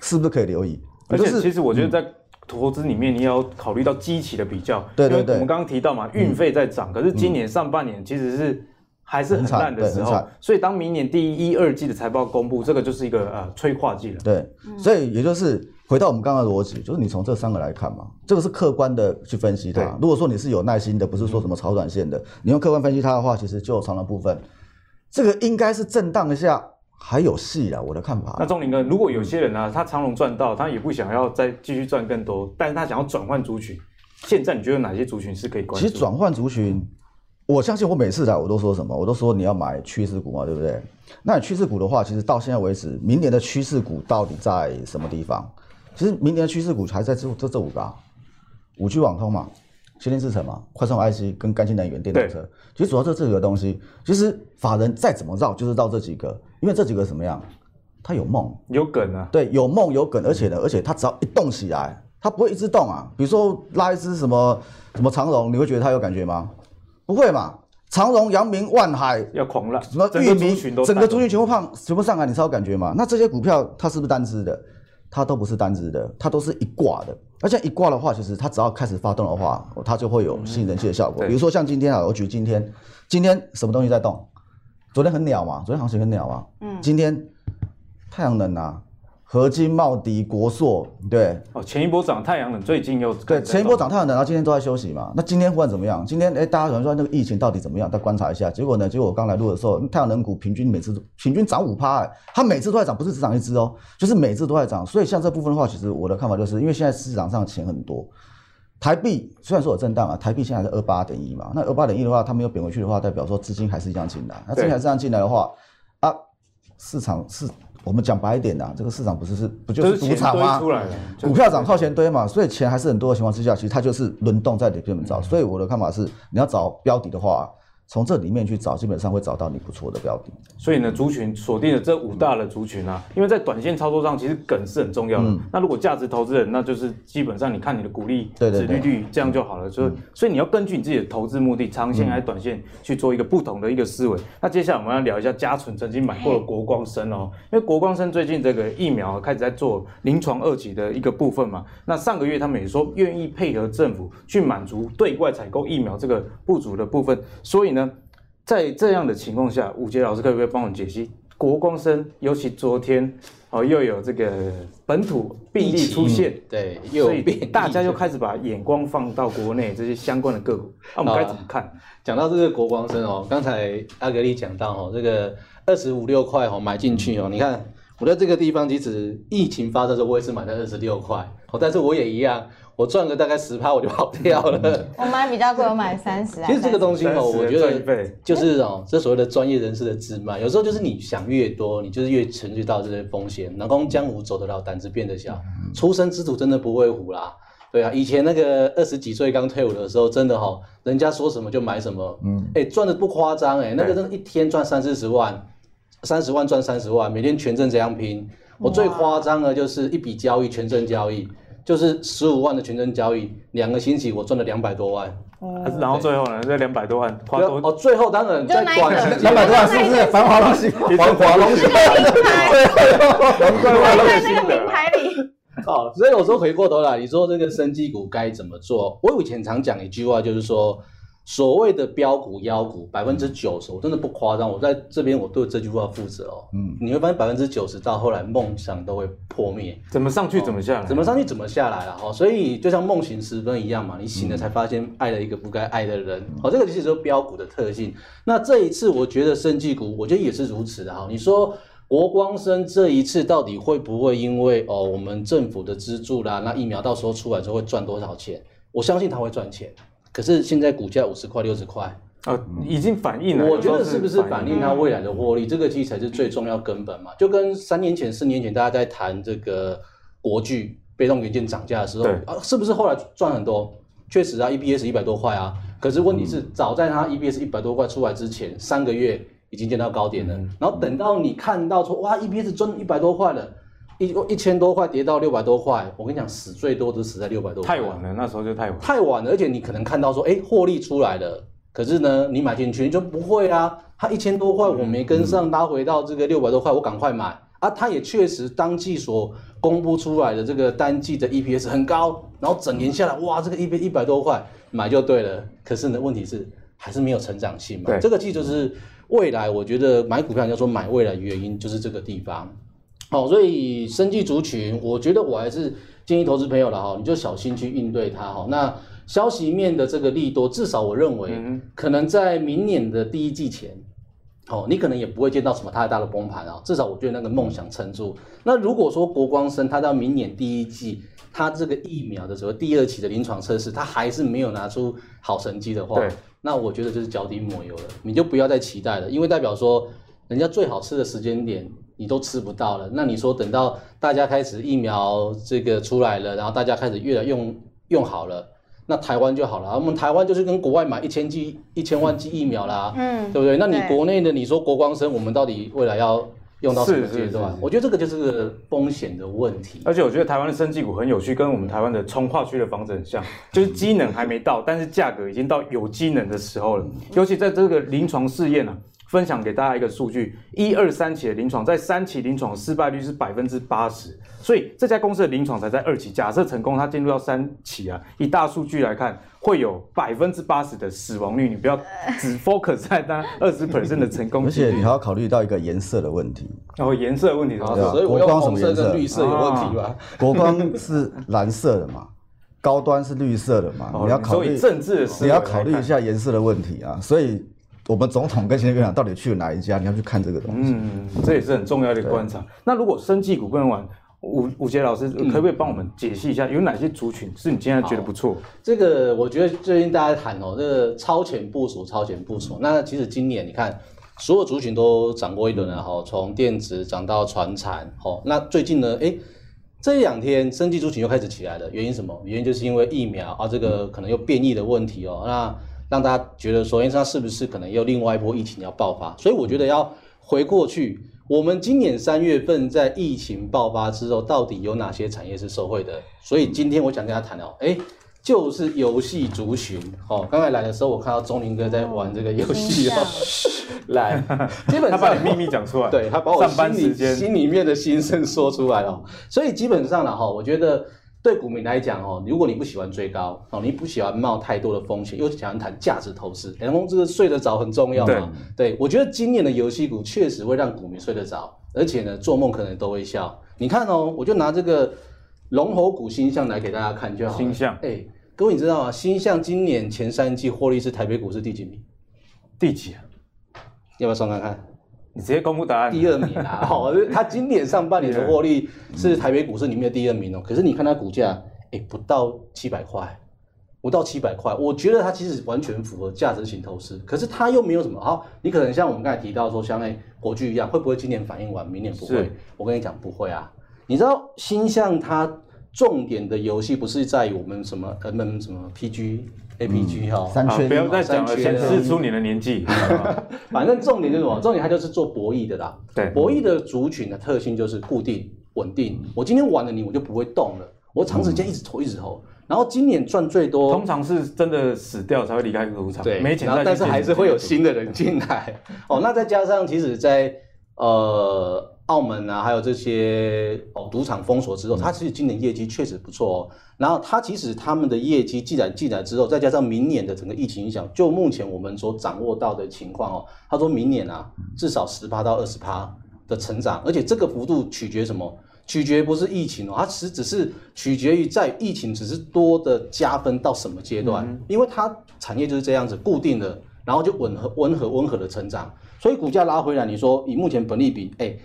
是不是可以留意？而且其实我觉得在。投资里面你要考虑到基期的比较，对对对，我们刚刚提到嘛，运费在涨，可是今年上半年其实是还是很烂的时候，所以当明年第一、二季的财报公布，这个就是一个呃催化剂了。对，所以也就是回到我们刚刚的逻辑，就是你从这三个来看嘛，这个是客观的去分析它。如果说你是有耐心的，不是说什么炒短线的，你用客观分析它的话，其实就长的部分，这个应该是震荡一下。还有戏啊，我的看法。那钟林哥，如果有些人呢、啊，他长龙赚到，他也不想要再继续赚更多，但是他想要转换族群，现在你觉得哪些族群是可以关注？其实转换族群，我相信我每次来我都说什么，我都说你要买趋势股嘛，对不对？那你趋势股的话，其实到现在为止，明年的趋势股到底在什么地方？其实明年的趋势股还在这这这五个，啊五 G 网通嘛。先进制程嘛，快充 IC 跟干净能源电动车，其实主要这这几个东西，其实法人再怎么绕，就是绕这几个，因为这几个什么样，它有梦，有梗啊，对，有梦有梗，而且呢，而且它只要一动起来，它不会一直动啊。比如说拉一只什么什么长荣，你会觉得它有感觉吗？不会嘛，长荣、阳明、万海要狂浪，什么裕民，整个族群全部胖，全部上来，你才有感觉嘛？那这些股票它是不是单只的？它都不是单只的，它都是一挂的。而且一挂的话，其实它只要开始发动的话，它就会有吸引人气的效果。嗯、比如说像今天啊，我举今天，今天什么东西在动？昨天很鸟嘛，昨天行情很鸟嘛。嗯。今天太阳能啊。合金、茂迪、国硕，对哦，前一波涨太阳能，最近又对，前一波涨太阳能，然后今天都在休息嘛。那今天忽然怎么样？今天哎，大家可能说那个疫情到底怎么样？再观察一下。结果呢？结果我刚来录的时候，太阳能股平均每次平均涨五趴，哎，它每次都在涨，不是只涨一只哦，就是每次都在涨。所以像这部分的话，其实我的看法就是因为现在市场上钱很多，台币虽然说有震荡啊，台币现在是二八点一嘛，那二八点一的话，它没有贬回去的话，代表说资金还是一样进来。那资金还是这样进来的话，啊，市场是我们讲白一点的，这个市场不是是不就是赌场吗？股票涨靠钱堆嘛，所以钱还是很多的情况之下，其实它就是轮动在里面找。所以我的看法是，你要找标的的话。从这里面去找，基本上会找到你不错的标的。所以呢，族群锁定了这五大的族群啊，因为在短线操作上，其实梗是很重要的。嗯、那如果价值投资人，那就是基本上你看你的股利、殖利率这样就好了。所以，嗯、所以你要根据你自己的投资目的，长线还是短线去做一个不同的一个思维。嗯、那接下来我们要聊一下嘉纯曾经买过的国光生哦，因为国光生最近这个疫苗开始在做临床二级的一个部分嘛。那上个月他们也说愿意配合政府去满足对外采购疫苗这个不足的部分，所以呢。在这样的情况下，武杰老师可不可以帮我们解析国光生？尤其昨天哦，又有这个本土病例出现，对，所以大家又开始把眼光放到国内这些相关的个股，那、啊、我们该怎么看？讲到这个国光生哦，刚才阿格力讲到哦，这个二十五六块哦买进去哦，你看我在这个地方，即使疫情发生的时候，我也是买在二十六块哦，但是我也一样。我赚个大概十趴，我就跑掉了。我买比较贵，我买三十。其实这个东西哦，我觉得就是 哦，这所谓的专业人士的自卖，有时候就是你想越多，你就是越承受到这些风险。能攻江湖走得了，胆子变得小。初生之犊真的不会虎啦。对啊，以前那个二十几岁刚退伍的时候，真的哈，人家说什么就买什么。嗯。哎，赚的不夸张哎，那个真的一天赚三四十万，三十万赚三十万，每天全证这样拼。我最夸张的就是一笔交易，全证交易。就是十五万的全证交易，两个星期我赚了两百多万。哦。然后最后呢，这两百多万花多哦，最后当然在短两百多万是不是繁华东西？繁华东西。对，在那个名牌里。好，所以我说回过头来，你说这个生技股该怎么做？我以前常讲一句话，就是说。所谓的标股妖股，百分之九十，我真的不夸张。我在这边，我对这句话负责哦。嗯，你会发现百分之九十到后来梦想都会破灭。怎么上去怎么下来？怎么上去怎么下来了？哈，所以就像梦醒时分一样嘛，你醒了才发现爱了一个不该爱的人。好，这个其实就是标股的特性。那这一次，我觉得生技股，我觉得也是如此的哈。你说国光生这一次到底会不会因为哦我们政府的资助啦，那疫苗到时候出来之后会赚多少钱？我相信他会赚钱。可是现在股价五十块六十块啊，已经反映了。我觉得是不是反映它未来的获利？这个其实才是最重要根本嘛。就跟三年前、四年前大家在谈这个国巨被动元件涨价的时候啊，是不是后来赚很多？确实啊，E B S 一百多块啊。可是问题是，早在它 E B S 一百多块出来之前，三个月已经见到高点了。然后等到你看到说哇，E B S 赚一百多块了。一一千多块跌到六百多块，我跟你讲，死最多都死在六百多块。太晚了，那时候就太晚。太晚了，而且你可能看到说，哎，获利出来了，可是呢，你买进去你就不会啊。它一千多块我没跟上，拉回到这个六百多块，我赶快买啊。它也确实当季所公布出来的这个单季的 EPS 很高，然后整年下来，哇，这个 EPS 一百多块买就对了。可是呢，问题是还是没有成长性嘛。对这个季就是未来，我觉得买股票要说买未来原因就是这个地方。好，所以生技族群，我觉得我还是建议投资朋友了哈，你就小心去应对它哈。那消息面的这个利多，至少我认为，可能在明年的第一季前，哦，你可能也不会见到什么太大的崩盘啊。至少我觉得那个梦想撑住。那如果说国光生它到明年第一季，它这个疫苗的时候第二期的临床测试，它还是没有拿出好成绩的话，那我觉得就是脚底抹油了，你就不要再期待了，因为代表说人家最好吃的时间点。你都吃不到了，那你说等到大家开始疫苗这个出来了，然后大家开始越来用用好了，那台湾就好了。我们台湾就是跟国外买一千剂、一千万剂疫苗啦，嗯，对不对？那你国内的，你说国光生，我们到底未来要用到什么阶段？我觉得这个就是个风险的问题。而且我觉得台湾的生技股很有趣，跟我们台湾的从化区的房子很像，就是机能还没到，但是价格已经到有机能的时候了。尤其在这个临床试验呢、啊。分享给大家一个数据：一二三期的临床，在三期临床失败率是百分之八十，所以这家公司的临床才在二期。假设成功，它进入到三期啊，以大数据来看，会有百分之八十的死亡率。你不要只 focus 在那二十 percent 的成功率，而且你还要考虑到一个颜色的问题。哦，颜色的问题是吧？所以国光什么颜色？绿色有问题吧？国光是蓝色的嘛，高端是绿色的嘛？哦、你要考虑政治，你要考虑一下颜色的问题啊，所以。我们总统跟行政院长到底去了哪一家？你要去看这个东西。嗯，这也是很重要的观察。那如果生技股不能玩，武武杰老师可不可以帮我们解析一下，有哪些族群是你现在觉得不错？这个我觉得最近大家谈哦，这个超前部署，超前部署。那其实今年你看，所有族群都涨过一轮了哈，从电子涨到船产，好，那最近呢，哎，这两天生技族群又开始起来了，原因什么？原因就是因为疫苗啊，这个可能又变异的问题哦，那让大家觉得说，哎，它是不是可能又另外一波疫情要爆发？所以我觉得要回过去。我们今年三月份在疫情爆发之后，到底有哪些产业是受惠的？所以今天我想跟大家谈哦，哎，就是游戏族群。哦，刚才来的时候，我看到钟林哥在玩这个游戏哦。来，基本上他把你秘密讲出来，对他把我心里心里面的心声说出来了。所以基本上了哈，我觉得。对股民来讲哦，如果你不喜欢追高哦，你不喜欢冒太多的风险，又喜欢谈价值投资，然后这个睡得着很重要嘛。对，对，我觉得今年的游戏股确实会让股民睡得着，而且呢，做梦可能都会笑。你看哦，我就拿这个龙头股星象来给大家看就好。鈊象，哎，各位你知道吗？星象今年前三季获利是台北股市第几名？第几啊？要不要算看看？你直接公布答案。第二名啊，好，他今年上半年的获利是台北股市里面的第二名哦。可是你看它股价，哎，不到七百块，不到七百块，我觉得它其实完全符合价值型投资。可是它又没有什么好，你可能像我们刚才提到说，像哎国巨一样，会不会今年反应完，明年不会？我跟你讲不会啊。你知道星象它重点的游戏不是在于我们什么 M M 什么 P G。A P G 哈，三圈，不要再讲了，显示出你的年纪。反正重点就是什么？重点它就是做博弈的啦。对，博弈的族群的特性就是固定、稳定。我今天玩了你，我就不会动了。我长时间一直投，一直投。然后今年赚最多，通常是真的死掉才会离开赌场。对，没钱，然后但是还是会有新的人进来。哦，那再加上其实，在呃。澳门啊，还有这些哦，赌场封锁之后，它其实今年业绩确实不错哦。然后它其实他们的业绩既然进来之后，再加上明年的整个疫情影响，就目前我们所掌握到的情况哦，他说明年啊，至少十趴到二十趴的成长，而且这个幅度取决什么？取决不是疫情哦，它其实只是取决于在疫情只是多的加分到什么阶段，因为它产业就是这样子固定的，然后就温和温和温和的成长，所以股价拉回来，你说以目前本利比，哎。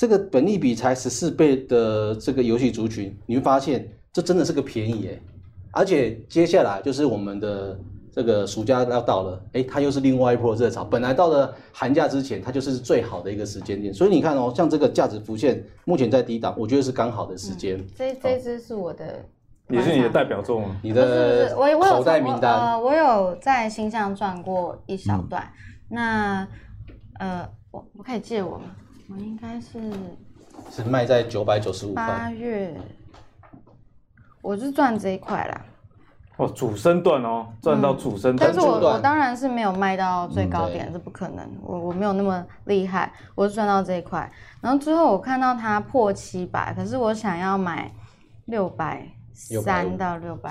这个本利比才十四倍的这个游戏族群，你会发现这真的是个便宜耶！而且接下来就是我们的这个暑假要到了，哎，它又是另外一波热潮。本来到了寒假之前，它就是最好的一个时间点。所以你看哦，像这个价值浮现目前在低档，我觉得是刚好的时间。嗯、这这支是我的，也是你的代表作吗？你的口袋名单。呃，我有在星象赚过一小段。嗯、那呃，我我可以借我吗？我应该是是卖在九百九十五块。八月，我是赚这一块啦。哦，主升段哦，赚到主升段。但是我我当然是没有卖到最高点，这不可能。我我没有那么厉害，我是赚到这一块。然后之后我看到它破七百，可是我想要买六百。三到六百，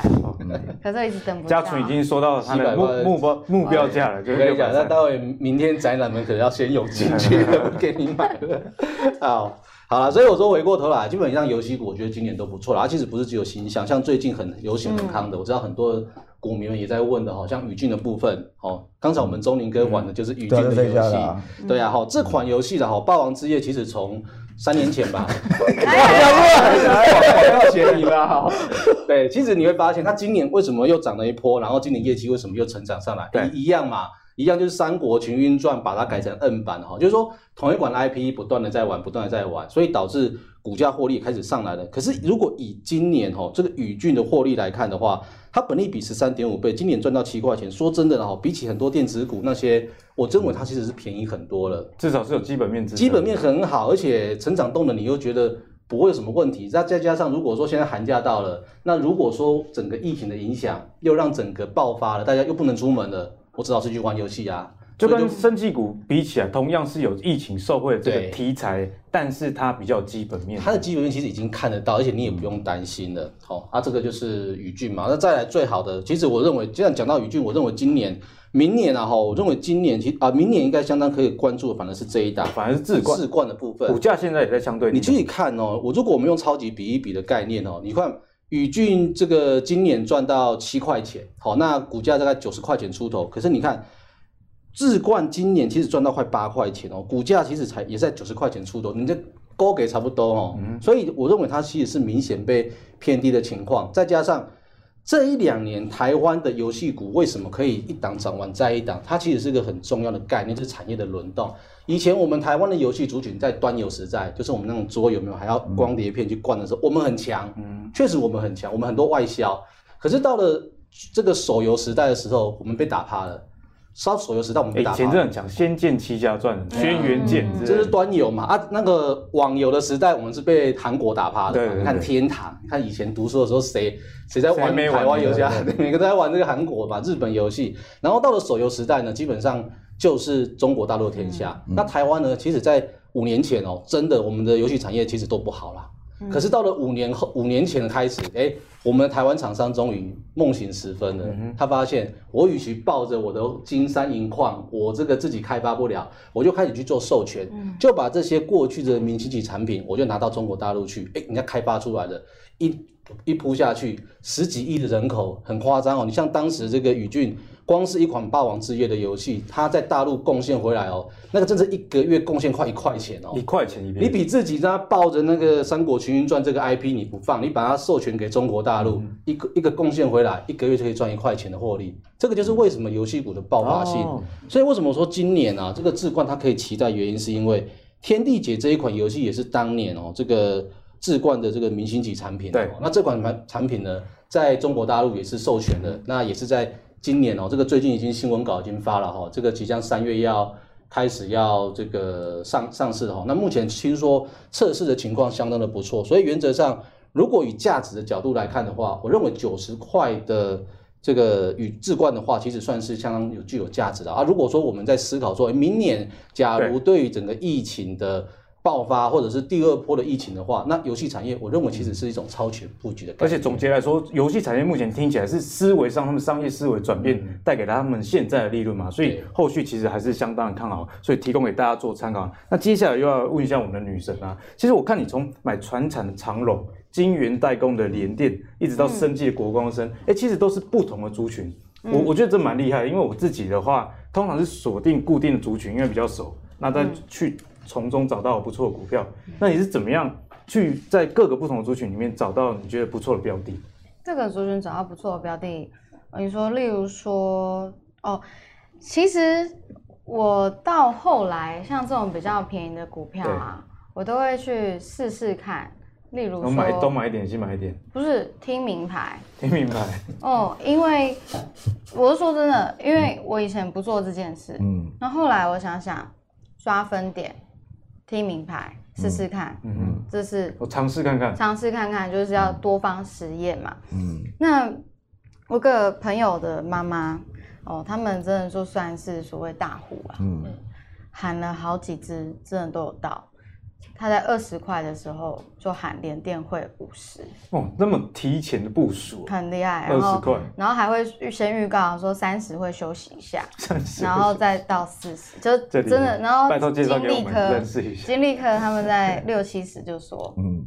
可是我一直等不到。家纯已经说到他的目目标目标价了，就是六百。那待会明天宅男们可能要先涌进去，不 给你买了。好，好了，所以我说回过头来，基本上游戏股我觉得今年都不错了。它其实不是只有新象，像最近很流行很康的，我知道很多股民们也在问的，好像宇峻的部分。哦，刚才我们钟林哥玩的就是宇峻的游戏，对啊，好，这款游戏的哈，霸王之夜其实从。三年前吧，要不嫌你了哈。对，其实你会发现，它今年为什么又涨了一波，然后今年业绩为什么又成长上来？对，一样嘛，一样就是《三国群英传》把它改成 N 版哈，就是说同一款 IP 不断的在玩，不断的在玩，所以导致股价获利也开始上来了。可是如果以今年哈这个宇峻的获利来看的话，它本利比十三点五倍，今年赚到七块钱。说真的哈，比起很多电子股那些，我认为它其实是便宜很多了。至少是有基本面，基本面很好，而且成长动能你又觉得不会有什么问题。那再加上，如果说现在寒假到了，那如果说整个疫情的影响又让整个爆发了，大家又不能出门了，我只好是去玩游戏啊。就跟生技股比起来，同样是有疫情受惠的这个题材，但是它比较基本面。它的基本面其实已经看得到，而且你也不用担心了。好，啊，这个就是宇峻嘛。那再来最好的，其实我认为，既然讲到宇峻，我认为今年、明年啊，哈，我认为今年其啊，明年应该相当可以关注的，反而是这一档，反而是自冠智冠的部分。股价现在也在相对，你自己看哦。我如果我们用超级比一比的概念哦，你看宇峻这个今年赚到七块钱，好，那股价大概九十块钱出头，可是你看。智冠今年其实赚到快八块钱哦，股价其实才也在九十块钱出头，你这高给差不多哦。嗯、所以我认为它其实是明显被偏低的情况，再加上。这一两年，台湾的游戏股为什么可以一档涨完再一档？它其实是一个很重要的概念，就是产业的轮动。以前我们台湾的游戏族群在端游时代，就是我们那种桌游有没有还要光碟片去灌的时候，我们很强，嗯，确实我们很强，我们很多外销。可是到了这个手游时代的时候，我们被打趴了。烧手游时代，我们被打趴。以前真的很强，《仙剑奇侠传》、《轩辕剑》，这是端游嘛？啊，那个网游的时代，我们是被韩国打趴的。你看天堂，你看以前读书的时候，谁谁在玩台湾游戏啊？每个都在玩这个韩国吧，日本游戏。然后到了手游时代呢，基本上就是中国大陆天下。嗯、那台湾呢，其实在五年前哦，真的我们的游戏产业其实都不好啦。可是到了五年后，五年前的开始，哎，我们台湾厂商终于梦醒时分了。他发现，我与其抱着我的金山银矿，我这个自己开发不了，我就开始去做授权，就把这些过去的明星级产品，我就拿到中国大陆去，哎，人家开发出来的，一一铺下去，十几亿的人口，很夸张哦。你像当时这个宇峻。光是一款《霸王之夜》的游戏，它在大陆贡献回来哦，那个真是一个月贡献快一块钱哦，一块钱一片。你比自己在抱着那个《三国群英传》这个 IP 你不放，你把它授权给中国大陆，嗯、一个一个贡献回来，一个月就可以赚一块钱的获利。这个就是为什么游戏股的爆发性。哦、所以为什么说今年啊，这个智冠它可以期待，原因是因为《天地解》这一款游戏也是当年哦，这个置冠的这个明星级产品、哦。对，那这款产产品呢，在中国大陆也是授权的，嗯、那也是在。今年哦，这个最近已经新闻稿已经发了哈，这个即将三月要开始要这个上上市哈。那目前听说测试的情况相当的不错，所以原则上，如果以价值的角度来看的话，我认为九十块的这个与智冠的话，其实算是相当有具有价值的啊。如果说我们在思考说，明年假如对于整个疫情的爆发或者是第二波的疫情的话，那游戏产业我认为其实是一种超前布局的。而且总结来说，游戏产业目前听起来是思维上他们商业思维转变带给了他们现在的利润嘛，所以后续其实还是相当看好，所以提供给大家做参考。那接下来又要问一下我们的女神啊，其实我看你从买船产的长隆、晶圆代工的联电，一直到生技的国光生，哎、嗯欸，其实都是不同的族群。我我觉得这蛮厉害的，因为我自己的话，通常是锁定固定的族群，因为比较熟，那再去。从中找到不错的股票，那你是怎么样去在各个不同的族群里面找到你觉得不错的标的？这个族群找到不错的标的，你说，例如说，哦，其实我到后来像这种比较便宜的股票啊，我都会去试试看。例如说，买东买一点，西买一点，不是听名牌，听名牌。哦，因为我是说真的，因为我以前不做这件事，嗯，那后来我想想，刷分点。听名牌试试看，嗯嗯，这是我尝试看看，尝试看看就是要多方实验嘛，嗯，那我个朋友的妈妈，哦，他们真的就算是所谓大户啊，嗯，喊了好几只，真的都有到。他在二十块的时候就喊联电会五十哦，那么提前的部署，很厉害。二十块，然后还会预先预告说三十会休息一下，然后再到四十，就真的。然后金立科，金立科他们在六七十就说，嗯，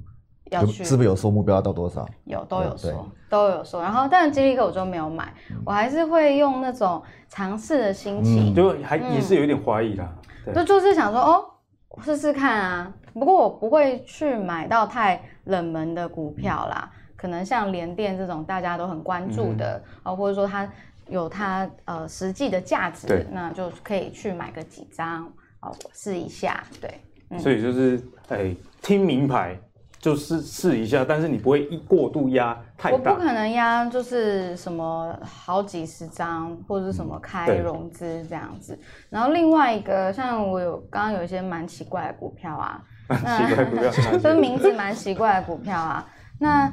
要去，是不是有说目标要到多少？有，都有说，都有说。然后，但是金立科我就没有买，我还是会用那种尝试的心情，就还也是有一点怀疑啦，就就是想说哦。试试看啊，不过我不会去买到太冷门的股票啦，可能像联电这种大家都很关注的啊，嗯、或者说它有它呃实际的价值，那就可以去买个几张哦试一下，对，嗯、所以就是哎、欸、听名牌。就是试一下，但是你不会一过度压太大。我不可能压，就是什么好几十张或者是什么开融资这样子。嗯、然后另外一个，像我有刚刚有一些蛮奇怪的股票啊，奇怪股票，就是名字蛮奇怪的股票啊。那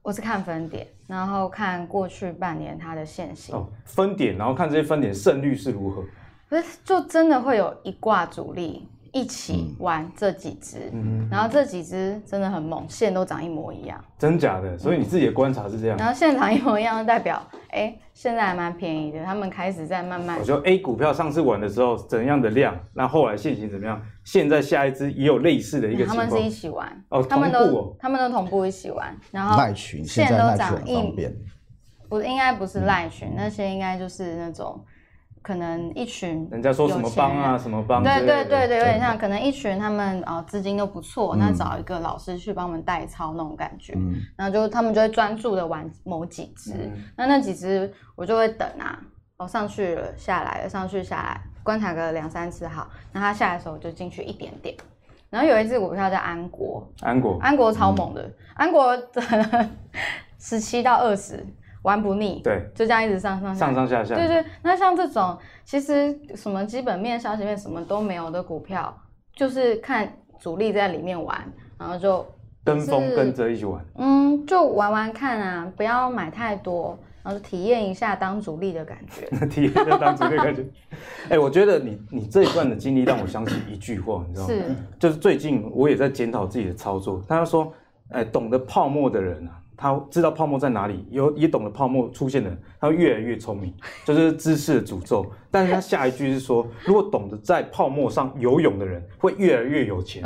我是看分点，然后看过去半年它的线型。哦，分点，然后看这些分点胜率是如何？不是，就真的会有一挂主力。一起玩这几只，嗯、然后这几只真的很猛，线都长一模一样，真假的？所以你自己的观察是这样。然后线长一模一样，代表哎，现在还蛮便宜的，他们开始在慢慢。我说 A 股票上次玩的时候怎样的量，那后来线型怎么样？现在下一只也有类似的一个情况。他们是一起玩哦，他们都他们都同步一起玩，然后线都长一，不应该不是赖群，那些应该就是那种。可能一群人家说什么帮啊什么帮，对对对对，有点像可能一群他们啊资金都不错，那找一个老师去帮我们代操那种感觉，然后就他们就会专注的玩某几支，那那几只我就会等啊，哦上去了下来了上去下来，观察个两三次好，那他下来的时候我就进去一点点，然后有一只股票叫安国，安国。安国超猛的，安国 十七到二十。玩不腻，对，就这样一直上上上上下下，对对。那像这种其实什么基本面、消息面什么都没有的股票，就是看主力在里面玩，然后就跟风跟着一起玩。嗯，就玩玩看啊，不要买太多，然后就体验一下当主力的感觉。体验一下当主力的感觉。哎、欸，我觉得你你这一段的经历让我想起一句话，你知道吗？是，就是最近我也在检讨自己的操作。他说，哎、欸，懂得泡沫的人啊。他知道泡沫在哪里，有也懂得泡沫出现的，他会越来越聪明，就是知识的诅咒。但是他下一句是说，如果懂得在泡沫上游泳的人，会越来越有钱。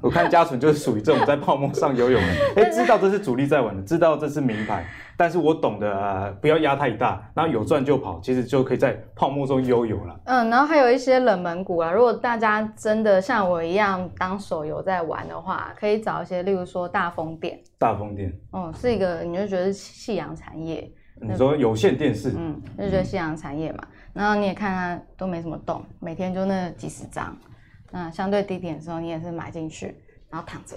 我看嘉纯就是属于这种在泡沫上游泳的，哎、欸，知道这是主力在玩的，知道这是名牌，但是我懂得、呃、不要压太大，然后有赚就跑，其实就可以在泡沫中悠游了。嗯，然后还有一些冷门股啊，如果大家真的像我一样当手游在玩的话，可以找一些，例如说大风电。大风电，哦、嗯，是一个你就觉得是夕阳产业。你说有线电视，嗯，就觉得夕阳产业嘛，嗯、然后你也看它都没什么动，每天就那几十张。那相对低点的时候，你也是买进去，然后躺着。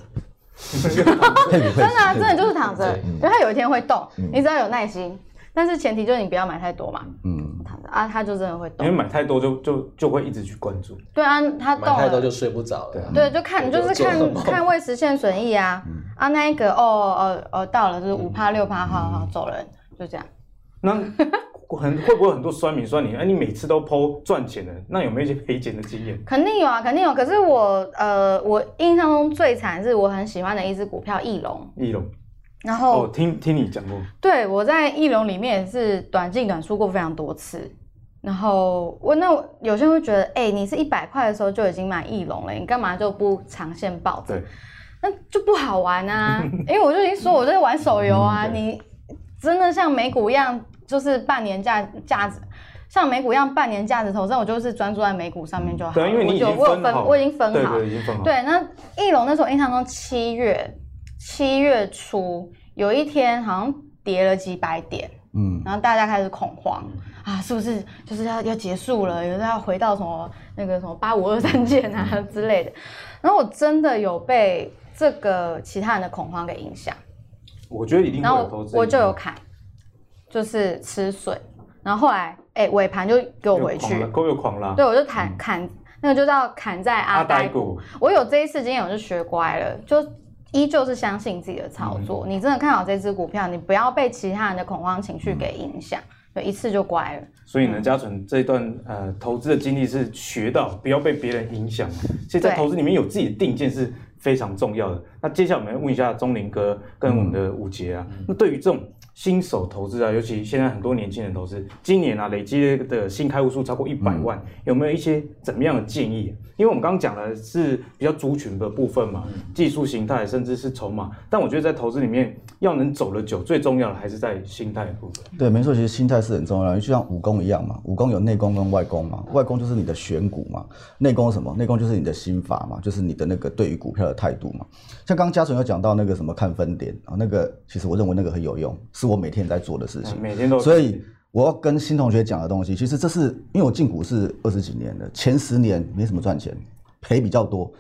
真的啊，真的就是躺着，因为它有一天会动，你只要有耐心。但是前提就是你不要买太多嘛。嗯，躺着啊，它就真的会动。因为买太多就就就会一直去关注。对啊，它动太多就睡不着了。对，就看就是看看未实现损益啊啊，那一个哦哦哦到了就是五趴六趴，好好走人，就这样。那。很会不会很多酸民酸你？哎，你每次都 po 赚钱的，那有没有一些赔钱的经验？肯定有啊，肯定有。可是我呃，我印象中最惨是我很喜欢的一只股票翼龙。翼龙。然后。哦，听听你讲过。对，我在翼龙里面也是短进短出过非常多次。然后我那有些人会觉得，哎，你是一百块的时候就已经买翼龙了，你干嘛就不长线抱着？对。那就不好玩啊，因为我就已经说我在玩手游啊，你真的像美股一样。就是半年价价值，像美股一样半年价值投资，我就是专注在美股上面就好。对，因为你已经我有分，我已经分好。对，已经分好。对，那翼龙那时候印象中七月七月初有一天好像跌了几百点，嗯，然后大家开始恐慌啊，是不是就是要要结束了，有人要回到什么那个什么八五二三键啊 之类的。然后我真的有被这个其他人的恐慌给影响。我觉得一定会有投资。我就有砍。就是吃水，然后后来哎尾盘就给我回去，够又狂了。对，我就砍砍，那个就叫砍在阿呆股。我有这一次经验，我就学乖了，就依旧是相信自己的操作。你真的看好这只股票，你不要被其他人的恐慌情绪给影响，就一次就乖了。所以呢，嘉纯这一段呃投资的经历是学到不要被别人影响。其实，在投资里面有自己的定见是非常重要的。那接下来我们问一下钟林哥跟我们的武杰啊，那对于这种。新手投资啊，尤其现在很多年轻人投资，今年啊累积的新开户数超过一百万，嗯、有没有一些怎么样的建议？因为我们刚刚讲的是比较族群的部分嘛，技术形态甚至是筹码，但我觉得在投资里面要能走得久，最重要的还是在心态的部分。对，没错，其实心态是很重要的，就像武功一样嘛，武功有内功跟外功嘛，外功就是你的选股嘛，内功是什么？内功就是你的心法嘛，就是你的那个对于股票的态度嘛。像刚刚嘉纯有讲到那个什么看分点啊，那个其实我认为那个很有用，是我每天在做的事情，每天都。所以我要跟新同学讲的东西，其实这是因为我进股市二十几年了，前十年没什么赚钱，赔比较多。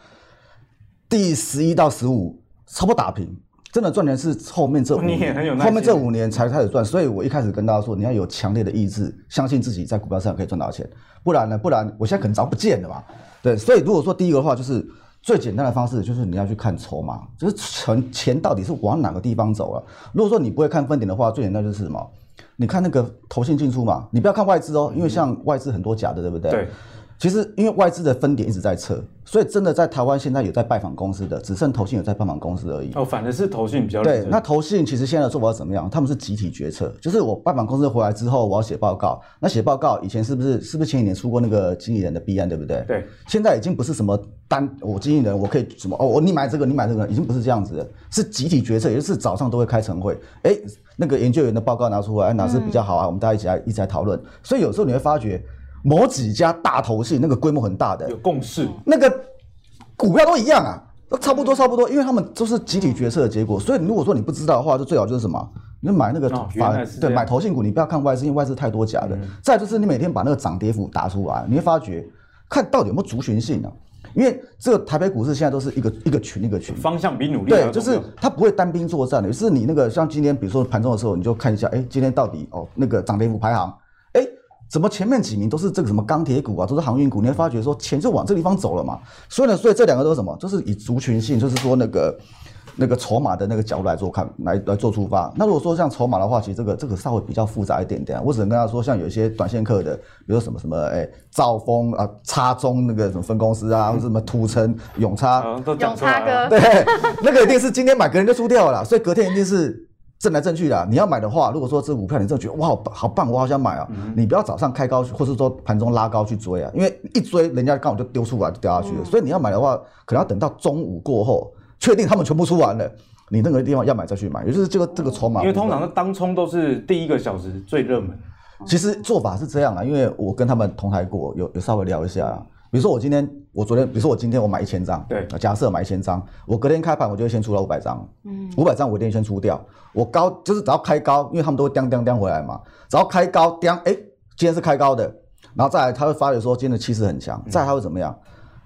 第十一到十五差不多打平，真的赚钱是后面这五年，后面这五年才开始赚。所以我一开始跟大家说，你要有强烈的意志，相信自己在股票市场可以赚到钱，不然呢？不然我现在可能早不见了嘛。对，所以如果说第一个的话就是。最简单的方式就是你要去看筹码，就是钱钱到底是往哪个地方走了。如果说你不会看分点的话，最简单就是什么？你看那个投信进出嘛，你不要看外资哦，因为像外资很多假的，对不对？对。其实因为外资的分点一直在撤，所以真的在台湾现在有在拜访公司的，只剩投信有在拜访公司而已。哦，反而是投信比较对。那投信其实现在的做法怎么样？他们是集体决策，就是我拜访公司回来之后，我要写报告。那写报告以前是不是是不是前几年出过那个经理人的弊案，对不对？对。现在已经不是什么单我经理人我可以什么哦，我你买这个你买这个，已经不是这样子的，是集体决策，也就是早上都会开晨会，哎，那个研究员的报告拿出来，哪支比较好啊？嗯、我们大家一起来一起来讨论。所以有时候你会发觉。某几家大投信那个规模很大的，有共识，那个股票都一样啊，都差不多差不多，因为他们都是集体决策的结果。所以如果说你不知道的话，就最好就是什么，你买那个法、哦、对买投信股，你不要看外资，因为外资太多假的。嗯、再就是你每天把那个涨跌幅打出来，你会发觉看到底有没有族群性啊。因为这个台北股市现在都是一个一个群一个群，方向比努力对，就是它不会单兵作战的。就是你那个像今天，比如说盘中的时候，你就看一下，哎，今天到底哦那个涨跌幅排行，哎，怎么前面几名都是这个什么钢铁股啊，都是航运股？你会发觉说钱就往这个地方走了嘛。所以呢，所以这两个都是什么？就是以族群性，就是说那个。那个筹码的那个角度来做看，来来做出发。那如果说像筹码的话，其实这个这个稍微比较复杂一点点。我只能跟他说，像有一些短线客的，比如说什么什么，哎，兆丰啊，叉中那个什么分公司啊，或者什么土城永插，永插哥，对，那个一定是今天买，隔天就出掉了，所以隔天一定是震来震去的。你要买的话，如果说这股票你真的觉得哇好，好棒，我好想买啊，嗯、你不要早上开高，或是说盘中拉高去追啊，因为一追人家刚好就丢出来就掉下去了。嗯、所以你要买的话，可能要等到中午过后。确定他们全部出完了，你那个地方要买再去买，也就是这个这个筹码。因为通常的当冲都是第一个小时最热门。其实做法是这样啊，因为我跟他们同台过，有有稍微聊一下。比如说我今天，我昨天，比如说我今天我买一千张，对，假设买一千张，我隔天开盘我就会先出了五百张，嗯，五百张我一定先出掉。我高就是只要开高，因为他们都会钉钉钉回来嘛，只要开高钉，哎，今天是开高的，然后再来他会发觉说今天的气势很强，再来他会怎么样？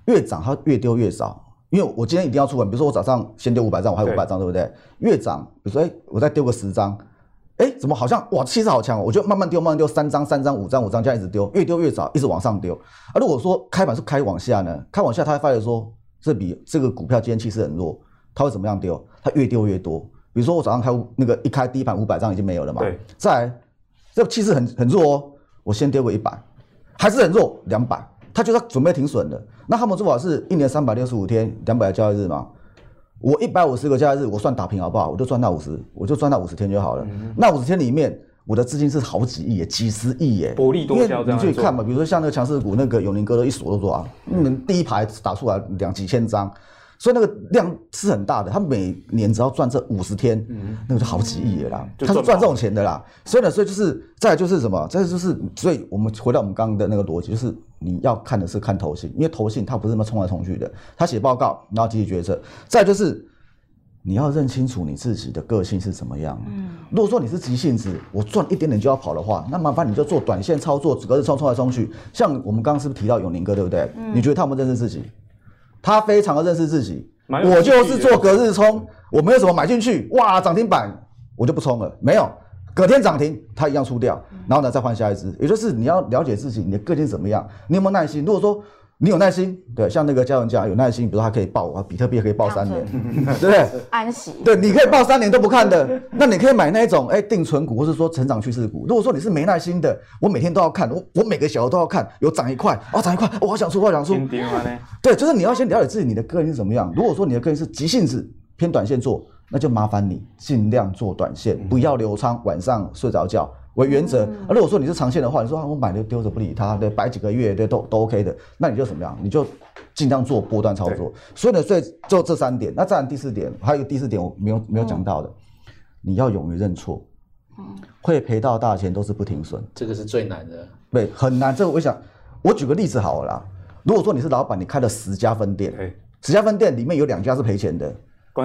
越涨他越丢越少。因为我今天一定要出门，比如说我早上先丢五百张，我还有五百张，对不对？越涨，比如说哎，我再丢个十张，哎，怎么好像哇气势好强哦？我就慢慢丢，慢慢丢，三张、三张、五张、五张这样一直丢，越丢越少，一直往上丢。啊，如果说开盘是开往下呢？开往下，他会发现说这笔这个股票今天气势很弱，他会怎么样丢？他越丢越多。比如说我早上开那个一开第一盘五百张已经没有了嘛？对。再来，这个气势很很弱哦，我先丢个一百，还是很弱，两百。他就要准备停损的，那他们做法是一年三百六十五天，两百个交易日嘛。我一百五十个交易日，我算打平好不好？我就赚到五十，我就赚到五十天就好了。嗯、那五十天里面，我的资金是好几亿耶，几十亿耶。薄利多销，你去看嘛，比如说像那个强势股，那个永宁哥都一锁都做啊，嗯，第一排打出来两几千张。所以那个量是很大的，他每年只要赚这五十天，嗯、那个就好几亿了啦。嗯、他是赚这种钱的啦。所以呢，所以就是再来就是什么？再就是，所以我们回到我们刚刚的那个逻辑，就是你要看的是看投信，因为投信它不是那么冲来冲去的，他写报告然后集体决策。再就是你要认清楚你自己的个性是怎么样。嗯，如果说你是急性子，我赚一点点就要跑的话，那麻烦你就做短线操作，只隔日冲冲来冲去。像我们刚刚是不是提到永宁哥，对不对？嗯、你觉得他有没有认识自己？他非常的认识自己，我就是做隔日冲，我没有什么买进去，哇，涨停板我就不冲了，没有，隔天涨停他一样出掉，然后呢再换下一只，也就是你要了解自己，你的个性怎么样，你有没有耐心？如果说。你有耐心，对，像那个嘉文家有耐心，比如说他可以抱啊，比特币可以抱三年，对不对？安息。对，你可以抱三年都不看的，那你可以买那种哎定存股，或者说成长趋势股。如果说你是没耐心的，我每天都要看，我我每个小时都要看，有涨一块，哦涨一块，我好想出，我好想出。对，就是你要先了解自己，你的个性是怎么样。如果说你的个性是急性子，偏短线做，那就麻烦你尽量做短线，不要留仓，晚上睡着觉。为原则，啊，如果说你是长线的话，你说啊，我买了丢着不理他，对，摆几个月，对，都都 OK 的，那你就怎么样？你就尽量做波段操作。所以呢，所以就这三点。那再然第四点，还有第四点我没有没有讲到的，嗯、你要勇于认错。嗯，会赔到大钱都是不停损，这个是最难的。对，很难。这个我想，我举个例子好了啦。如果说你是老板，你开了十家分店，十家分店里面有两家是赔钱的。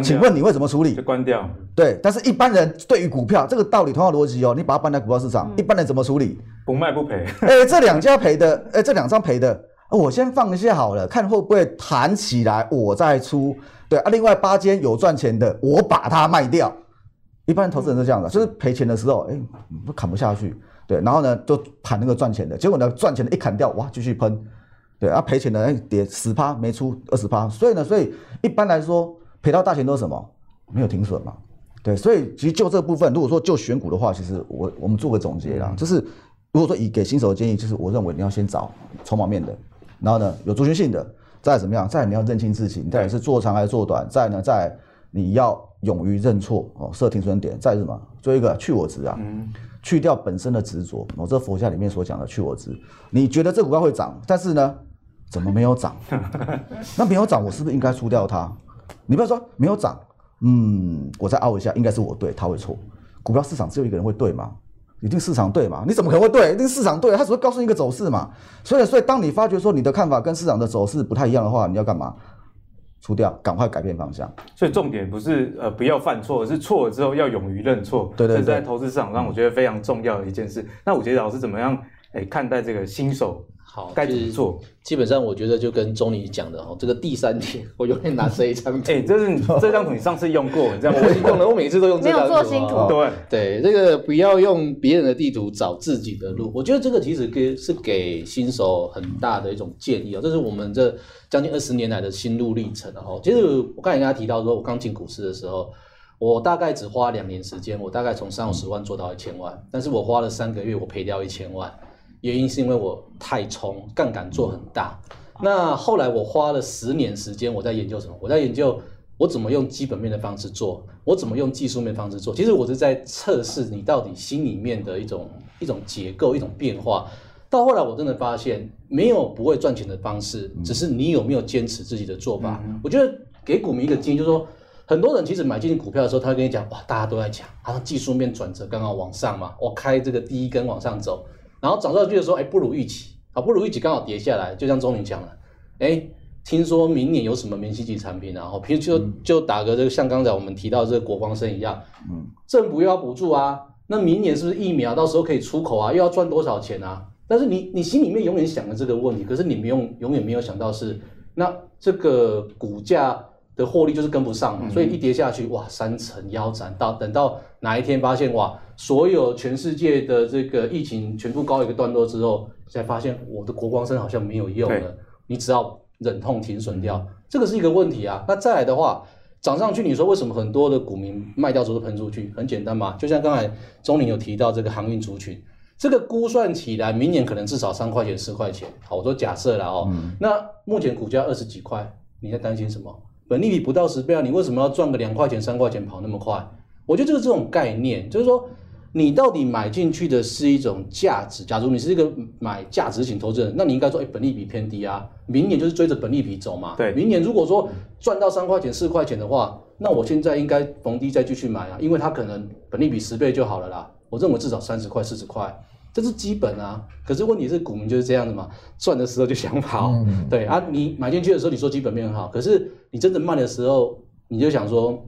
请问你会怎么处理？就关掉。对，但是一般人对于股票这个道理同样逻辑哦，你把它搬来股票市场，嗯、一般人怎么处理？不卖不赔。哎、欸，这两家赔的，哎，这两张赔的，我先放一下好了，看会不会弹起来，我再出。对啊，另外八间有赚钱的，我把它卖掉。一般投资人是这样的，就是赔钱的时候，哎、欸，都砍不下去。对，然后呢，就盘那个赚钱的，结果呢，赚钱的一砍掉，哇，继续喷。对啊，赔钱的哎跌十趴没出二十趴，所以呢，所以一般来说。赔到大钱都是什么？没有停损嘛？对，所以其实就这部分，如果说就选股的话，其实我我们做个总结啦，嗯、就是如果说以给新手的建议，就是我认为你要先找筹码面的，然后呢有族群性的，再怎么样，再你要认清自己，你到底是做长还是做短，再呢再你要勇于认错哦，设停损点，再是什么？做一个去我执啊，嗯、去掉本身的执着。我这佛教里面所讲的去我执，你觉得这股票会涨，但是呢怎么没有涨？那没有涨，我是不是应该出掉它？你不要说没有涨，嗯，我再凹一下，应该是我对，他会错。股票市场只有一个人会对吗？一定市场对嘛？你怎么可能会对？一定市场对，他只会告诉你一个走势嘛。所以，所以当你发觉说你的看法跟市场的走势不太一样的话，你要干嘛？出掉，赶快改变方向。所以重点不是呃不要犯错，而是错了之后要勇于认错。对对对，这是在投资市场上我觉得非常重要的一件事。那武杰老师怎么样？哎，看待这个新手？好，该怎么做？基本上我觉得就跟钟离讲的哦，这个第三点，我永远拿这一张图。哎，这是你 这张图，你上次用过，你知道吗？我已经用了，我每次都用这张图。没有做新图。对对，这个不要用别人的地图找自己的路。我觉得这个其实给是给新手很大的一种建议哦，这是我们这将近二十年来的心路历程哦。其实我刚才跟他提到说，我刚进股市的时候，我大概只花两年时间，我大概从三五十万做到一千万，但是我花了三个月，我赔掉一千万。原因是因为我太冲，杠杆做很大。那后来我花了十年时间，我在研究什么？我在研究我怎么用基本面的方式做，我怎么用技术面的方式做。其实我是在测试你到底心里面的一种一种结构、一种变化。到后来我真的发现，没有不会赚钱的方式，只是你有没有坚持自己的做法。我觉得给股民一个建议，就是说，很多人其实买进股票的时候，他会跟你讲，哇，大家都在讲，好像技术面转折刚好往上嘛，我开这个第一根往上走。然后涨上去的时候，哎，不如预期啊，不如预期刚好跌下来，就像钟明讲了，哎，听说明年有什么明星级产品，然后譬如就就打个这个像刚才我们提到这个国光生一样，嗯，政府又要补助啊，那明年是不是疫苗到时候可以出口啊，又要赚多少钱啊？但是你你心里面永远想着这个问题，可是你没有永远没有想到是那这个股价。的获利就是跟不上嘛，所以一跌下去，哇，三层腰斩到等到哪一天发现哇，所有全世界的这个疫情全部告一个段落之后，才发现我的国光生好像没有用了，你只要忍痛停损掉，这个是一个问题啊。那再来的话，涨上去，你说为什么很多的股民卖掉之后喷出去？很简单嘛，就像刚才钟林有提到这个航运族群，这个估算起来，明年可能至少三块钱四块钱。好，我说假设了哦，那目前股价二十几块，你在担心什么？本利比不到十倍啊，你为什么要赚个两块钱、三块钱跑那么快？我觉得就是这种概念，就是说你到底买进去的是一种价值。假如你是一个买价值型投资人，那你应该说，哎，本利比偏低啊，明年就是追着本利比走嘛。对，明年如果说赚到三块钱、四块钱的话，那我现在应该逢低再继续买啊，因为它可能本利比十倍就好了啦。我认为至少三十块、四十块。这是基本啊，可是问题是股民就是这样的嘛，赚的时候就想跑，嗯、对啊，你买进去的时候你说基本面很好，可是你真的卖的时候你就想说，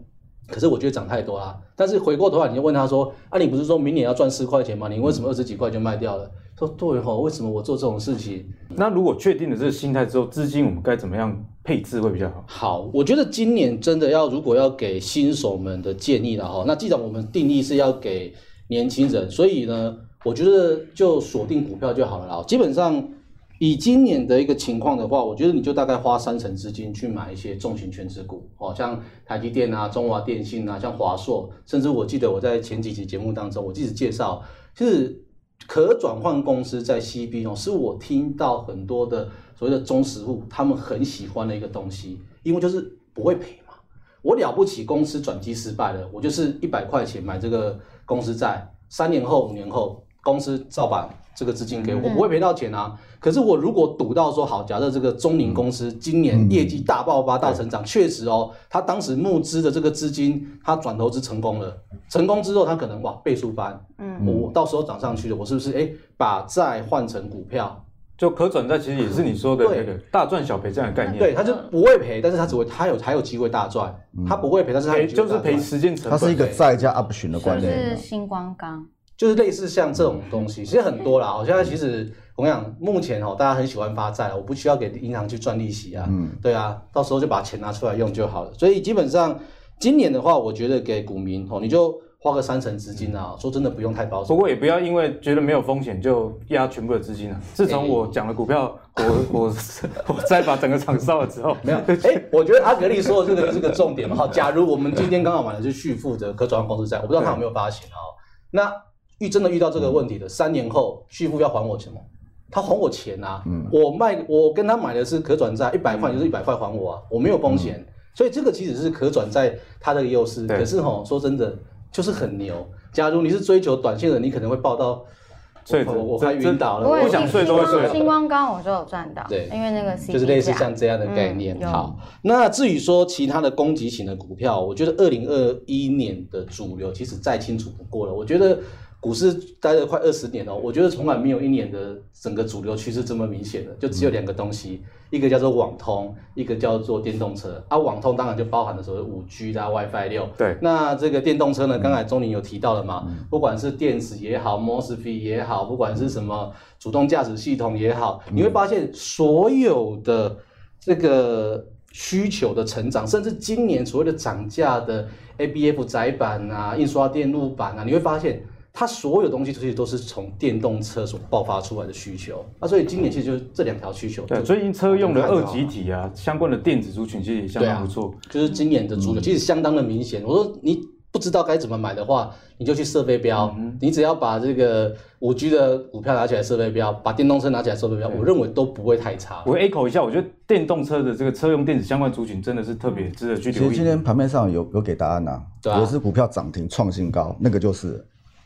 可是我觉得涨太多啦。但是回过头来你就问他说，啊，你不是说明年要赚四块钱吗？你为什么二十几块就卖掉了？说对吼，为什么我做这种事情？那如果确定了这个心态之后，资金我们该怎么样配置会比较好？好，我觉得今年真的要如果要给新手们的建议了哈，那既然我们定义是要给年轻人，所以呢。我觉得就锁定股票就好了啦。基本上以今年的一个情况的话，我觉得你就大概花三成资金去买一些重型全值股，哦，像台积电啊、中华电信啊、像华硕，甚至我记得我在前几集节目当中，我一直介绍，就是可转换公司在 CB 哦，是我听到很多的所谓的中实户他们很喜欢的一个东西，因为就是不会赔嘛。我了不起，公司转机失败了，我就是一百块钱买这个公司债，三年后、五年后。公司照板这个资金给我，我不会赔到钱啊。可是我如果赌到说好，假设这个中宁公司今年业绩大爆发、大成长，确实哦，他当时募资的这个资金，他转投资成功了，成功之后他可能哇倍数翻，嗯，我到时候涨上去了，我是不是哎把债换成股票？就可转债其实也是你说的那个大赚小赔这样的概念。对，他就不会赔，但是他只会他有还有机会大赚，他不会赔，但是他就是赔时间成本。它是一个债加 option 的观念。是星光钢。就是类似像这种东西，其实很多啦。我现在其实我跟你讲，目前哦，大家很喜欢发债，我不需要给银行去赚利息啊。嗯，对啊，到时候就把钱拿出来用就好了。所以基本上今年的话，我觉得给股民哦，你就花个三成资金啊。说真的，不用太保守。不过也不要因为觉得没有风险就压全部的资金啊。自从我讲了股票，我我我再把整个场烧了之后，没有。哎，我觉得阿格力说的这个是个重点嘛。好，假如我们今天刚好买的是续付的可转换公司债，我不知道他有没有发行哦。那遇真的遇到这个问题的，三年后续付要还我钱吗？他还我钱啊！嗯、我卖我跟他买的是可转债，一百块就是一百块还我啊！我没有风险，嗯、所以这个其实是可转债它的优势。对可是吼，说真的，就是很牛。假如你是追求短线的，你可能会报到，所以我我快晕倒了。我想睡都会睡。星光刚我就有赚到，对，因为那个就是类似像这样的概念。嗯、好，那至于说其他的攻击型的股票，我觉得二零二一年的主流其实再清楚不过了。我觉得。股市待了快二十年了，我觉得从来没有一年的整个主流趋势这么明显的，就只有两个东西，一个叫做网通，一个叫做电动车。啊，网通当然就包含了所谓五 G 啦、WiFi 六。对。那这个电动车呢？刚才钟林有提到了嘛？不管是电子也好，MOSFET 也好，不管是什么主动驾驶系统也好，你会发现所有的这个需求的成长，甚至今年所谓的涨价的 ABF 载板啊、印刷电路板啊，你会发现。它所有东西其实都是从电动车所爆发出来的需求啊，所以今年其实就是这两条需求。对，最近车用的二级体啊，相关的电子族群其实也相当不错。就是今年的主流其实相当的明显。我说你不知道该怎么买的话，你就去设飞镖。你只要把这个五 G 的股票拿起来设飞标，把电动车拿起来设飞标，我认为都不会太差。我 echo 一下，我觉得电动车的这个车用电子相关族群真的是特别值得去留意。其实今天盘面上有有给答案呐，有一支股票涨停创新高，那个就是。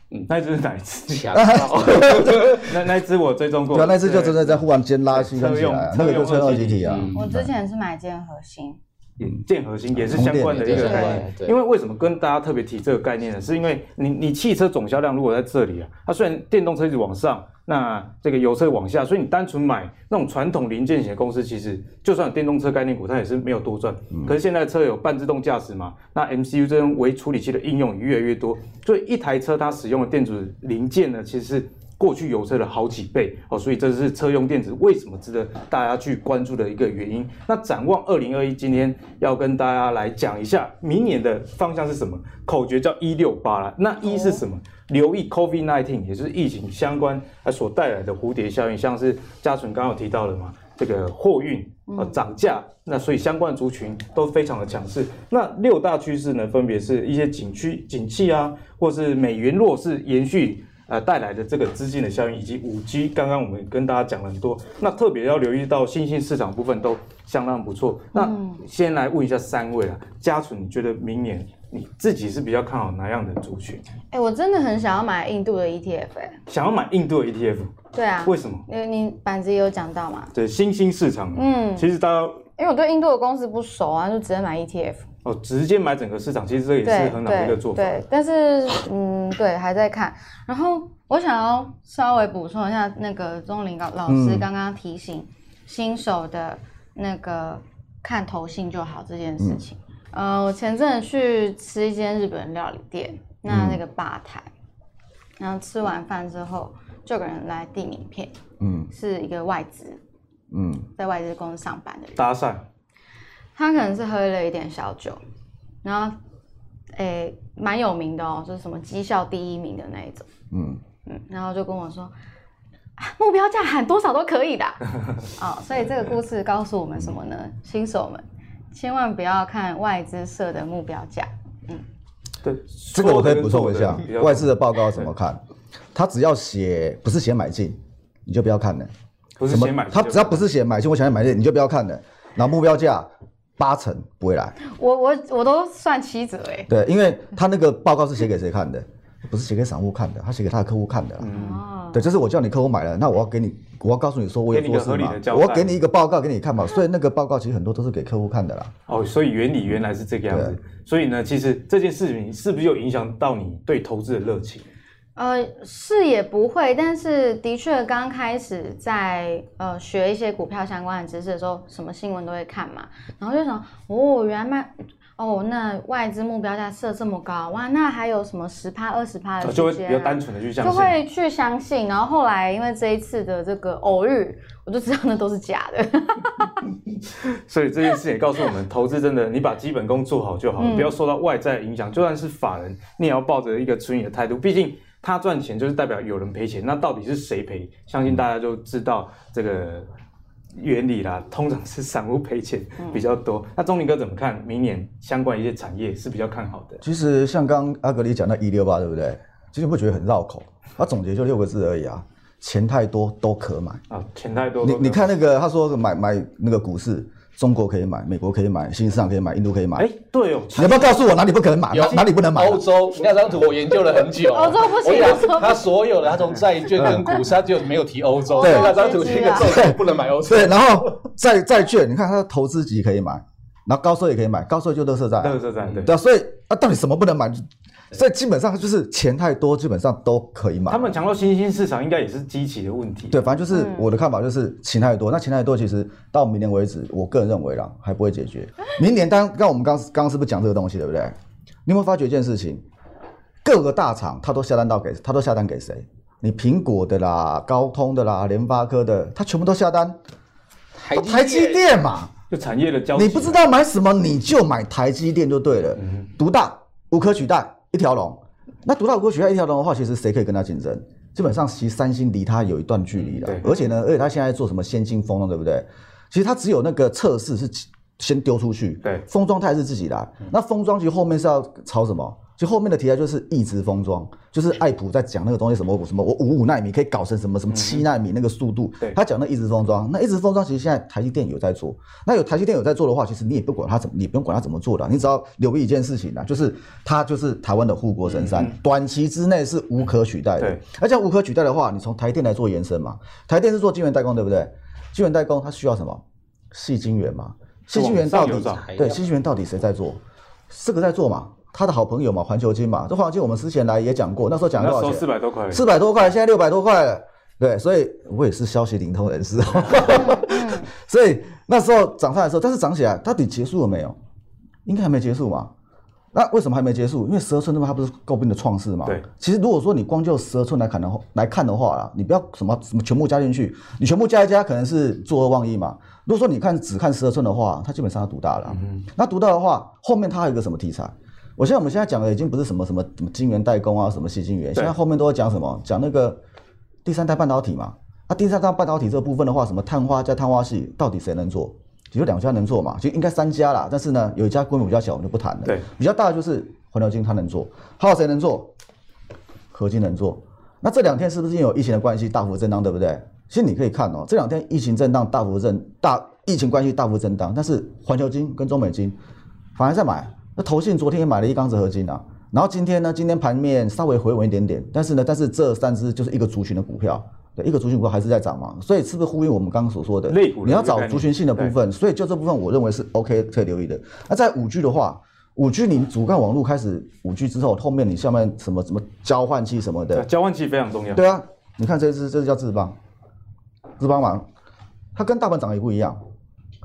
嗯，那只是哪一只？那那一只我追踪过。对啊，那一只就真的在忽然间拉起来，那个就车用二级体啊。我之前是买件核心，嗯，建核心也是相关的一个概念。因为为什么跟大家特别提这个概念呢？是因为你你汽车总销量如果在这里啊，它虽然电动车一直往上。那这个油车往下，所以你单纯买那种传统零件型的公司，其实就算有电动车概念股，它也是没有多赚。嗯、可是现在车有半自动驾驶嘛，那 MCU 这种微处理器的应用也越来越多，所以一台车它使用的电子零件呢，其实是过去油车的好几倍哦。所以这是车用电子为什么值得大家去关注的一个原因。那展望二零二一，今天要跟大家来讲一下明年的方向是什么？口诀叫一六八啦，那一是什么？哦留意 COVID-19，也就是疫情相关啊所带来的蝴蝶效应，像是嘉纯刚刚有提到的嘛，这个货运啊涨价，那所以相关族群都非常的强势。那六大趋势呢，分别是一些景区景气啊，或是美元弱势延续呃带来的这个资金的效应，以及五 G，刚刚我们跟大家讲了很多，那特别要留意到新兴市场部分都相当不错。那先来问一下三位啊，家纯，你觉得明年？你自己是比较看好哪样的族群？哎、欸，我真的很想要买印度的 ETF，哎、欸，想要买印度的 ETF？对啊，为什么？因为你板子也有讲到嘛，对，新兴市场，嗯，其实大家，因为我对印度的公司不熟啊，就直接买 ETF。哦，直接买整个市场，其实这也是很好的一个做法。对，对，但是，嗯，对，还在看。然后我想要稍微补充一下，那个钟林老老师刚刚提醒新手的那个看头性就好这件事情。嗯呃，我前阵子去吃一间日本料理店，那那个吧台，嗯、然后吃完饭之后，就有个人来递名片，嗯，是一个外资，嗯，在外资公司上班的人，搭讪，他可能是喝了一点小酒，然后，诶，蛮有名的哦，就是什么绩效第一名的那一种，嗯嗯，然后就跟我说，啊、目标价喊多少都可以的，哦，所以这个故事告诉我们什么呢？新手们。千万不要看外资设的目标价，嗯，对，这个我可以补充一下，外资的报告怎么看？他只要写不是写买进，你就不要看了。不是写买，他只要不是写买进，我想要买进，你就不要看了。然后目标价八成不会来。我我我都算七折哎。对，因为他那个报告是写给谁看的？不是写给散户看的，他写给他的客户看的。哦、嗯，对，就是我叫你客户买了，那我要给你，我要告诉你说我有做事嘛，我要给你一个报告给你看嘛，所以那个报告其实很多都是给客户看的啦。哦，所以原理原来是这个样子。对所以呢，其实这件事情是不是有影响到你对投资的热情？呃，是也不会，但是的确刚开始在呃学一些股票相关的知识的时候，什么新闻都会看嘛，然后就想，哦，原来卖。哦，那外资目标价设这么高哇？那还有什么十趴、二十趴的、啊？就会比较单纯的去相信，就会去相信。然后后来因为这一次的这个偶遇，我就知道那都是假的。所以这件事也告诉我们，投资真的，你把基本功做好就好了，嗯、不要受到外在影响。就算是法人，你也要抱着一个存疑的态度。毕竟他赚钱就是代表有人赔钱，那到底是谁赔？相信大家就知道这个。原理啦，通常是散户赔钱比较多。嗯、那钟林哥怎么看明年相关一些产业是比较看好的？其实像刚阿格里讲到一六八，对不对？其实会觉得很绕口，他总结就六个字而已啊，钱太多都可买啊，钱太多。你你看那个他说买买那个股市。中国可以买，美国可以买，新兴市场可以买，印度可以买。哎，对哦，你要不要告诉我哪里不可能买？哪哪里不能买？欧洲，你看这张图，我研究了很久。欧洲不行。他所有的，他从债券跟股市，他就没有提欧洲。对，那张图是一个重点，不能买欧洲。对，然后债债券，你看他的投资级可以买，然后高收益也可以买，高收益就乐色债，乐色债，对，对啊，所以啊，到底什么不能买？所以基本上就是钱太多，基本上都可以买。他们强调新兴市场应该也是机器的问题。对，反正就是我的看法就是钱太多，那钱太多其实到明年为止，我个人认为啦还不会解决。明年当刚我们刚刚刚是不是讲这个东西对不对？你有没有发觉一件事情？各个大厂他都下单到给他都下单给谁？你苹果的啦、高通的啦、联发科的，他全部都下单台台积电嘛，就产业的交集。你不知道买什么，你就买台积电就对了，独大无可取代。一条龙，那独大无可取代一条龙的话，其实谁可以跟他竞争？基本上，其实三星离他有一段距离了。而且呢，而且他现在做什么先进封装，对不对？其实他只有那个测试是先丢出去，对，封装他还是自己来。那封装其实后面是要炒什么？就后面的题材就是异质封装，就是爱普在讲那个东西什么什么，我五五纳米可以搞成什么什么七纳米那个速度。对，他讲那异质封装，那异质封装其实现在台积电有在做。那有台积电有在做的话，其实你也不管他怎么，你不用管他怎么做的，你只要留意一件事情啊，就是它就是台湾的护国神山，短期之内是无可取代的。对，而且无可取代的话，你从台电来做延伸嘛，台电是做晶圆代工，对不对？晶圆代工它需要什么？细晶圆嘛，细晶圆到底对细晶圆到底谁在做？四个在做嘛。他的好朋友嘛，环球金嘛，这环球金我们之前来也讲过，那时候讲多少钱？四百多块，四百多块，现在六百多块了。对，所以我也是消息灵通人士。所以那时候涨上来的时候，但是涨起来到底结束了没有？应该还没结束嘛。那为什么还没结束？因为十二寸那么它不是诟病的创世嘛。对。其实如果说你光就十二寸来看的话，来看的话啊，你不要什么什么全部加进去，你全部加一加可能是作恶忘益嘛。如果说你看只看十二寸的话，它基本上要独大了。嗯。那独大的话，后面它还有一个什么题材？我现在我们现在讲的已经不是什么什么什么晶圆代工啊，什么矽晶圆，现在后面都在讲什么？讲那个第三代半导体嘛。那、啊、第三代半导体这个部分的话，什么碳化加碳化系，到底谁能做？只有两家能做嘛，其实应该三家啦。但是呢，有一家规模比较小，我们就不谈了。对，比较大的就是环球金，它能做。还有谁能做？合金能做。那这两天是不是因为有疫情的关系大幅震荡，对不对？其实你可以看哦，这两天疫情震荡大幅震大，疫情关系大幅震荡，但是环球金跟中美金反而在买。那投信昨天也买了一缸子合金啊，然后今天呢，今天盘面稍微回稳一点点，但是呢，但是这三只就是一个族群的股票，对，一个族群股票还是在涨嘛，所以是不是呼应我们刚刚所说的？你要找族群性的部分，所以就这部分我认为是 OK 可以留意的。那在五 G 的话，五 G 你主干网络开始五 G 之后，后面你下面什么什么交换器什么的，交换器非常重要。对啊，你看这只这只叫智邦，智邦网，它跟大盘涨也不一样。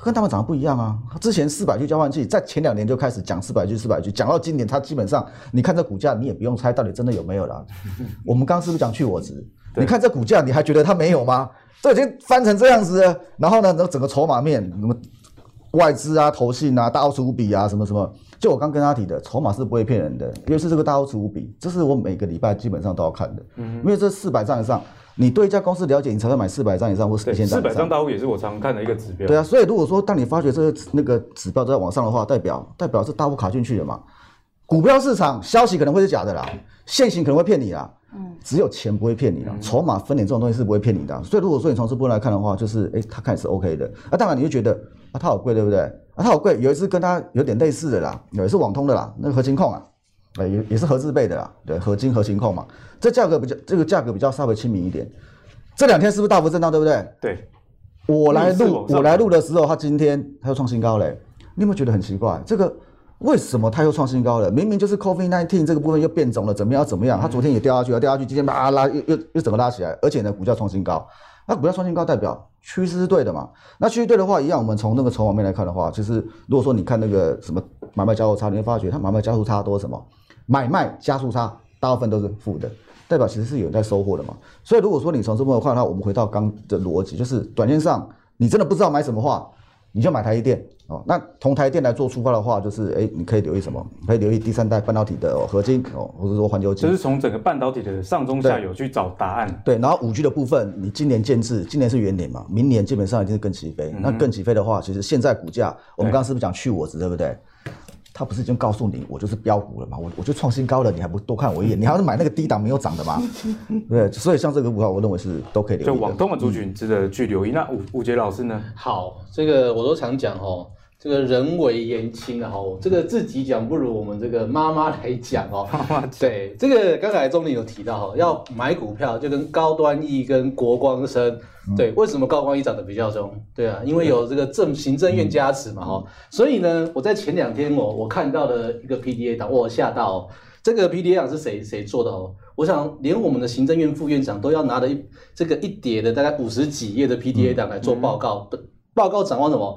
跟他们长得不一样啊！之前四百句交换器，在前两年就开始讲四百句、四百句讲到今年，它基本上，你看这股价，你也不用猜到底真的有没有了。我们刚刚是不是讲去我值？你看这股价，你还觉得它没有吗？这已经翻成这样子了。然后呢，整个筹码面，什么外资啊、投信啊、大奥无比啊，什么什么，就我刚跟他提的，筹码是不会骗人的，因为是这个大奥无比，这是我每个礼拜基本上都要看的，因为这四百张以上。你对一家公司了解，你才会买四百张以上或四千张。四百张大户也是我常看的一个指标。对啊，所以如果说当你发觉这个那个指标都在往上的话，代表代表是大户卡进去了嘛？股票市场消息可能会是假的啦，现行可能会骗你啦，嗯，只有钱不会骗你啦，筹码分点这种东西是不会骗你的。所以如果说你从这部分来看的话，就是哎，他看是 OK 的。啊，当然你就觉得啊，它好贵，对不对？啊，它好贵，有一次跟它有点类似的啦，有一次网通的啦，那个合金控啊。哎，也也是合资备的啦，对，合金合金控嘛，这价格比较，这个价格比较稍微亲民一点。这两天是不是大幅震荡，对不对？对。我来录，我来录的时候，它今天它又创新高嘞。你有没有觉得很奇怪？这个为什么它又创新高了？明明就是 COVID-19 这个部分又变种了，怎么样怎么样？它昨天也掉下去了，掉下去，今天把它拉又又又怎么拉起来？而且呢，股价创新高。那股价创新高代表趋势是对的嘛？那趋势对的话，一样，我们从那个筹码面来看的话，就是如果说你看那个什么买卖交叉，你会发觉它买卖加速差多什么？买卖加速差大部分都是负的，代表其实是有人在收获的嘛。所以如果说你从这么看的话，我们回到刚的逻辑，就是短线上你真的不知道买什么话，你就买台积电哦。那同台积电来做出发的话，就是哎，你可以留意什么？可以留意第三代半导体的合金哦，或者说环球金。就是从整个半导体的上中下游去找答案。对，然后五 G 的部分，你今年建制，今年是元年嘛，明年基本上一定是更起飞。嗯、那更起飞的话，其实现在股价，我们刚刚是不是讲去我值，对不对？他不是已经告诉你，我就是标股了嘛？我我就创新高了，你还不多看我一眼？你还是买那个低档没有涨的吗？对，所以像这个股票，我认为是都可以留意。就往东的族群值得去留意。嗯、那吴吴杰老师呢？好，这个我都常讲哦，这个人微言轻啊，哈，这个自己讲不如我们这个妈妈来讲哦。对，这个刚才钟林有提到哈，要买股票就跟高端 E 跟国光生，对，为什么高光 E 涨得比较重？对啊，因为有这个政行政院加持嘛，哈，所以呢，我在前两天我我看到了一个 PDA 档，我吓到，这个 PDA 档是谁谁做的哦？我想连我们的行政院副院长都要拿着一这个一叠的大概五十几页的 PDA 档来做报告，报告展望什么？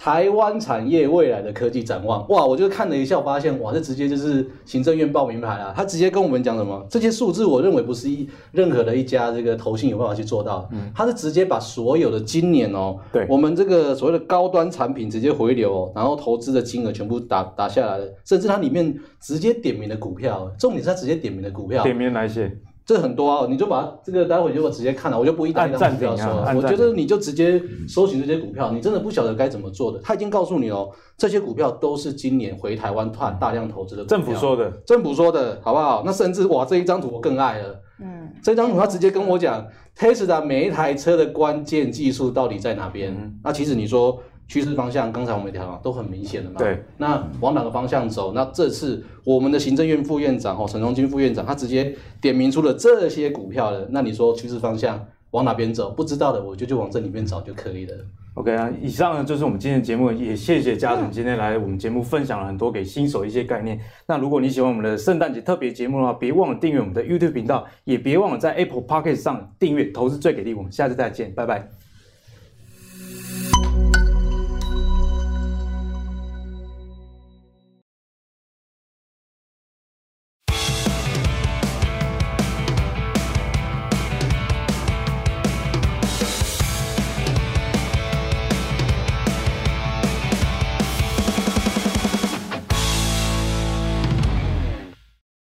台湾产业未来的科技展望，哇！我就看了一下，我发现哇，这直接就是行政院报名牌啊。他直接跟我们讲什么？这些数字我认为不是一任何的一家这个投信有办法去做到。嗯，他是直接把所有的今年哦，对，我们这个所谓的高端产品直接回流哦，然后投资的金额全部打打下来了，甚至它里面直接点名的股票，重点是他直接点名的股票，点名哪些？这很多啊，你就把这个待会就直接看了，我就不一单一张股票说了。我觉得你就直接搜寻这些股票，你真的不晓得该怎么做的。他已经告诉你哦，这些股票都是今年回台湾大大量投资的股票。政府说的，政府说的好不好？那甚至哇，这一张图我更爱了。嗯，这张图他直接跟我讲，Tesla 每一台车的关键技术到底在哪边？嗯、那其实你说。趋势方向，刚才我们讲都很明显的嘛。对，那往哪个方向走？那这次我们的行政院副院长哦，陈荣金副院长，他直接点名出了这些股票的。那你说趋势方向往哪边走？不知道的，我就就往这里面找就可以了。OK 啊，以上呢就是我们今天的节目，也谢谢家总今天来我们节目分享了很多给新手一些概念。那如果你喜欢我们的圣诞节特别节目的话，别忘了订阅我们的 YouTube 频道，也别忘了在 Apple Podcast 上订阅《投资最给力》。我们下次再见，拜拜。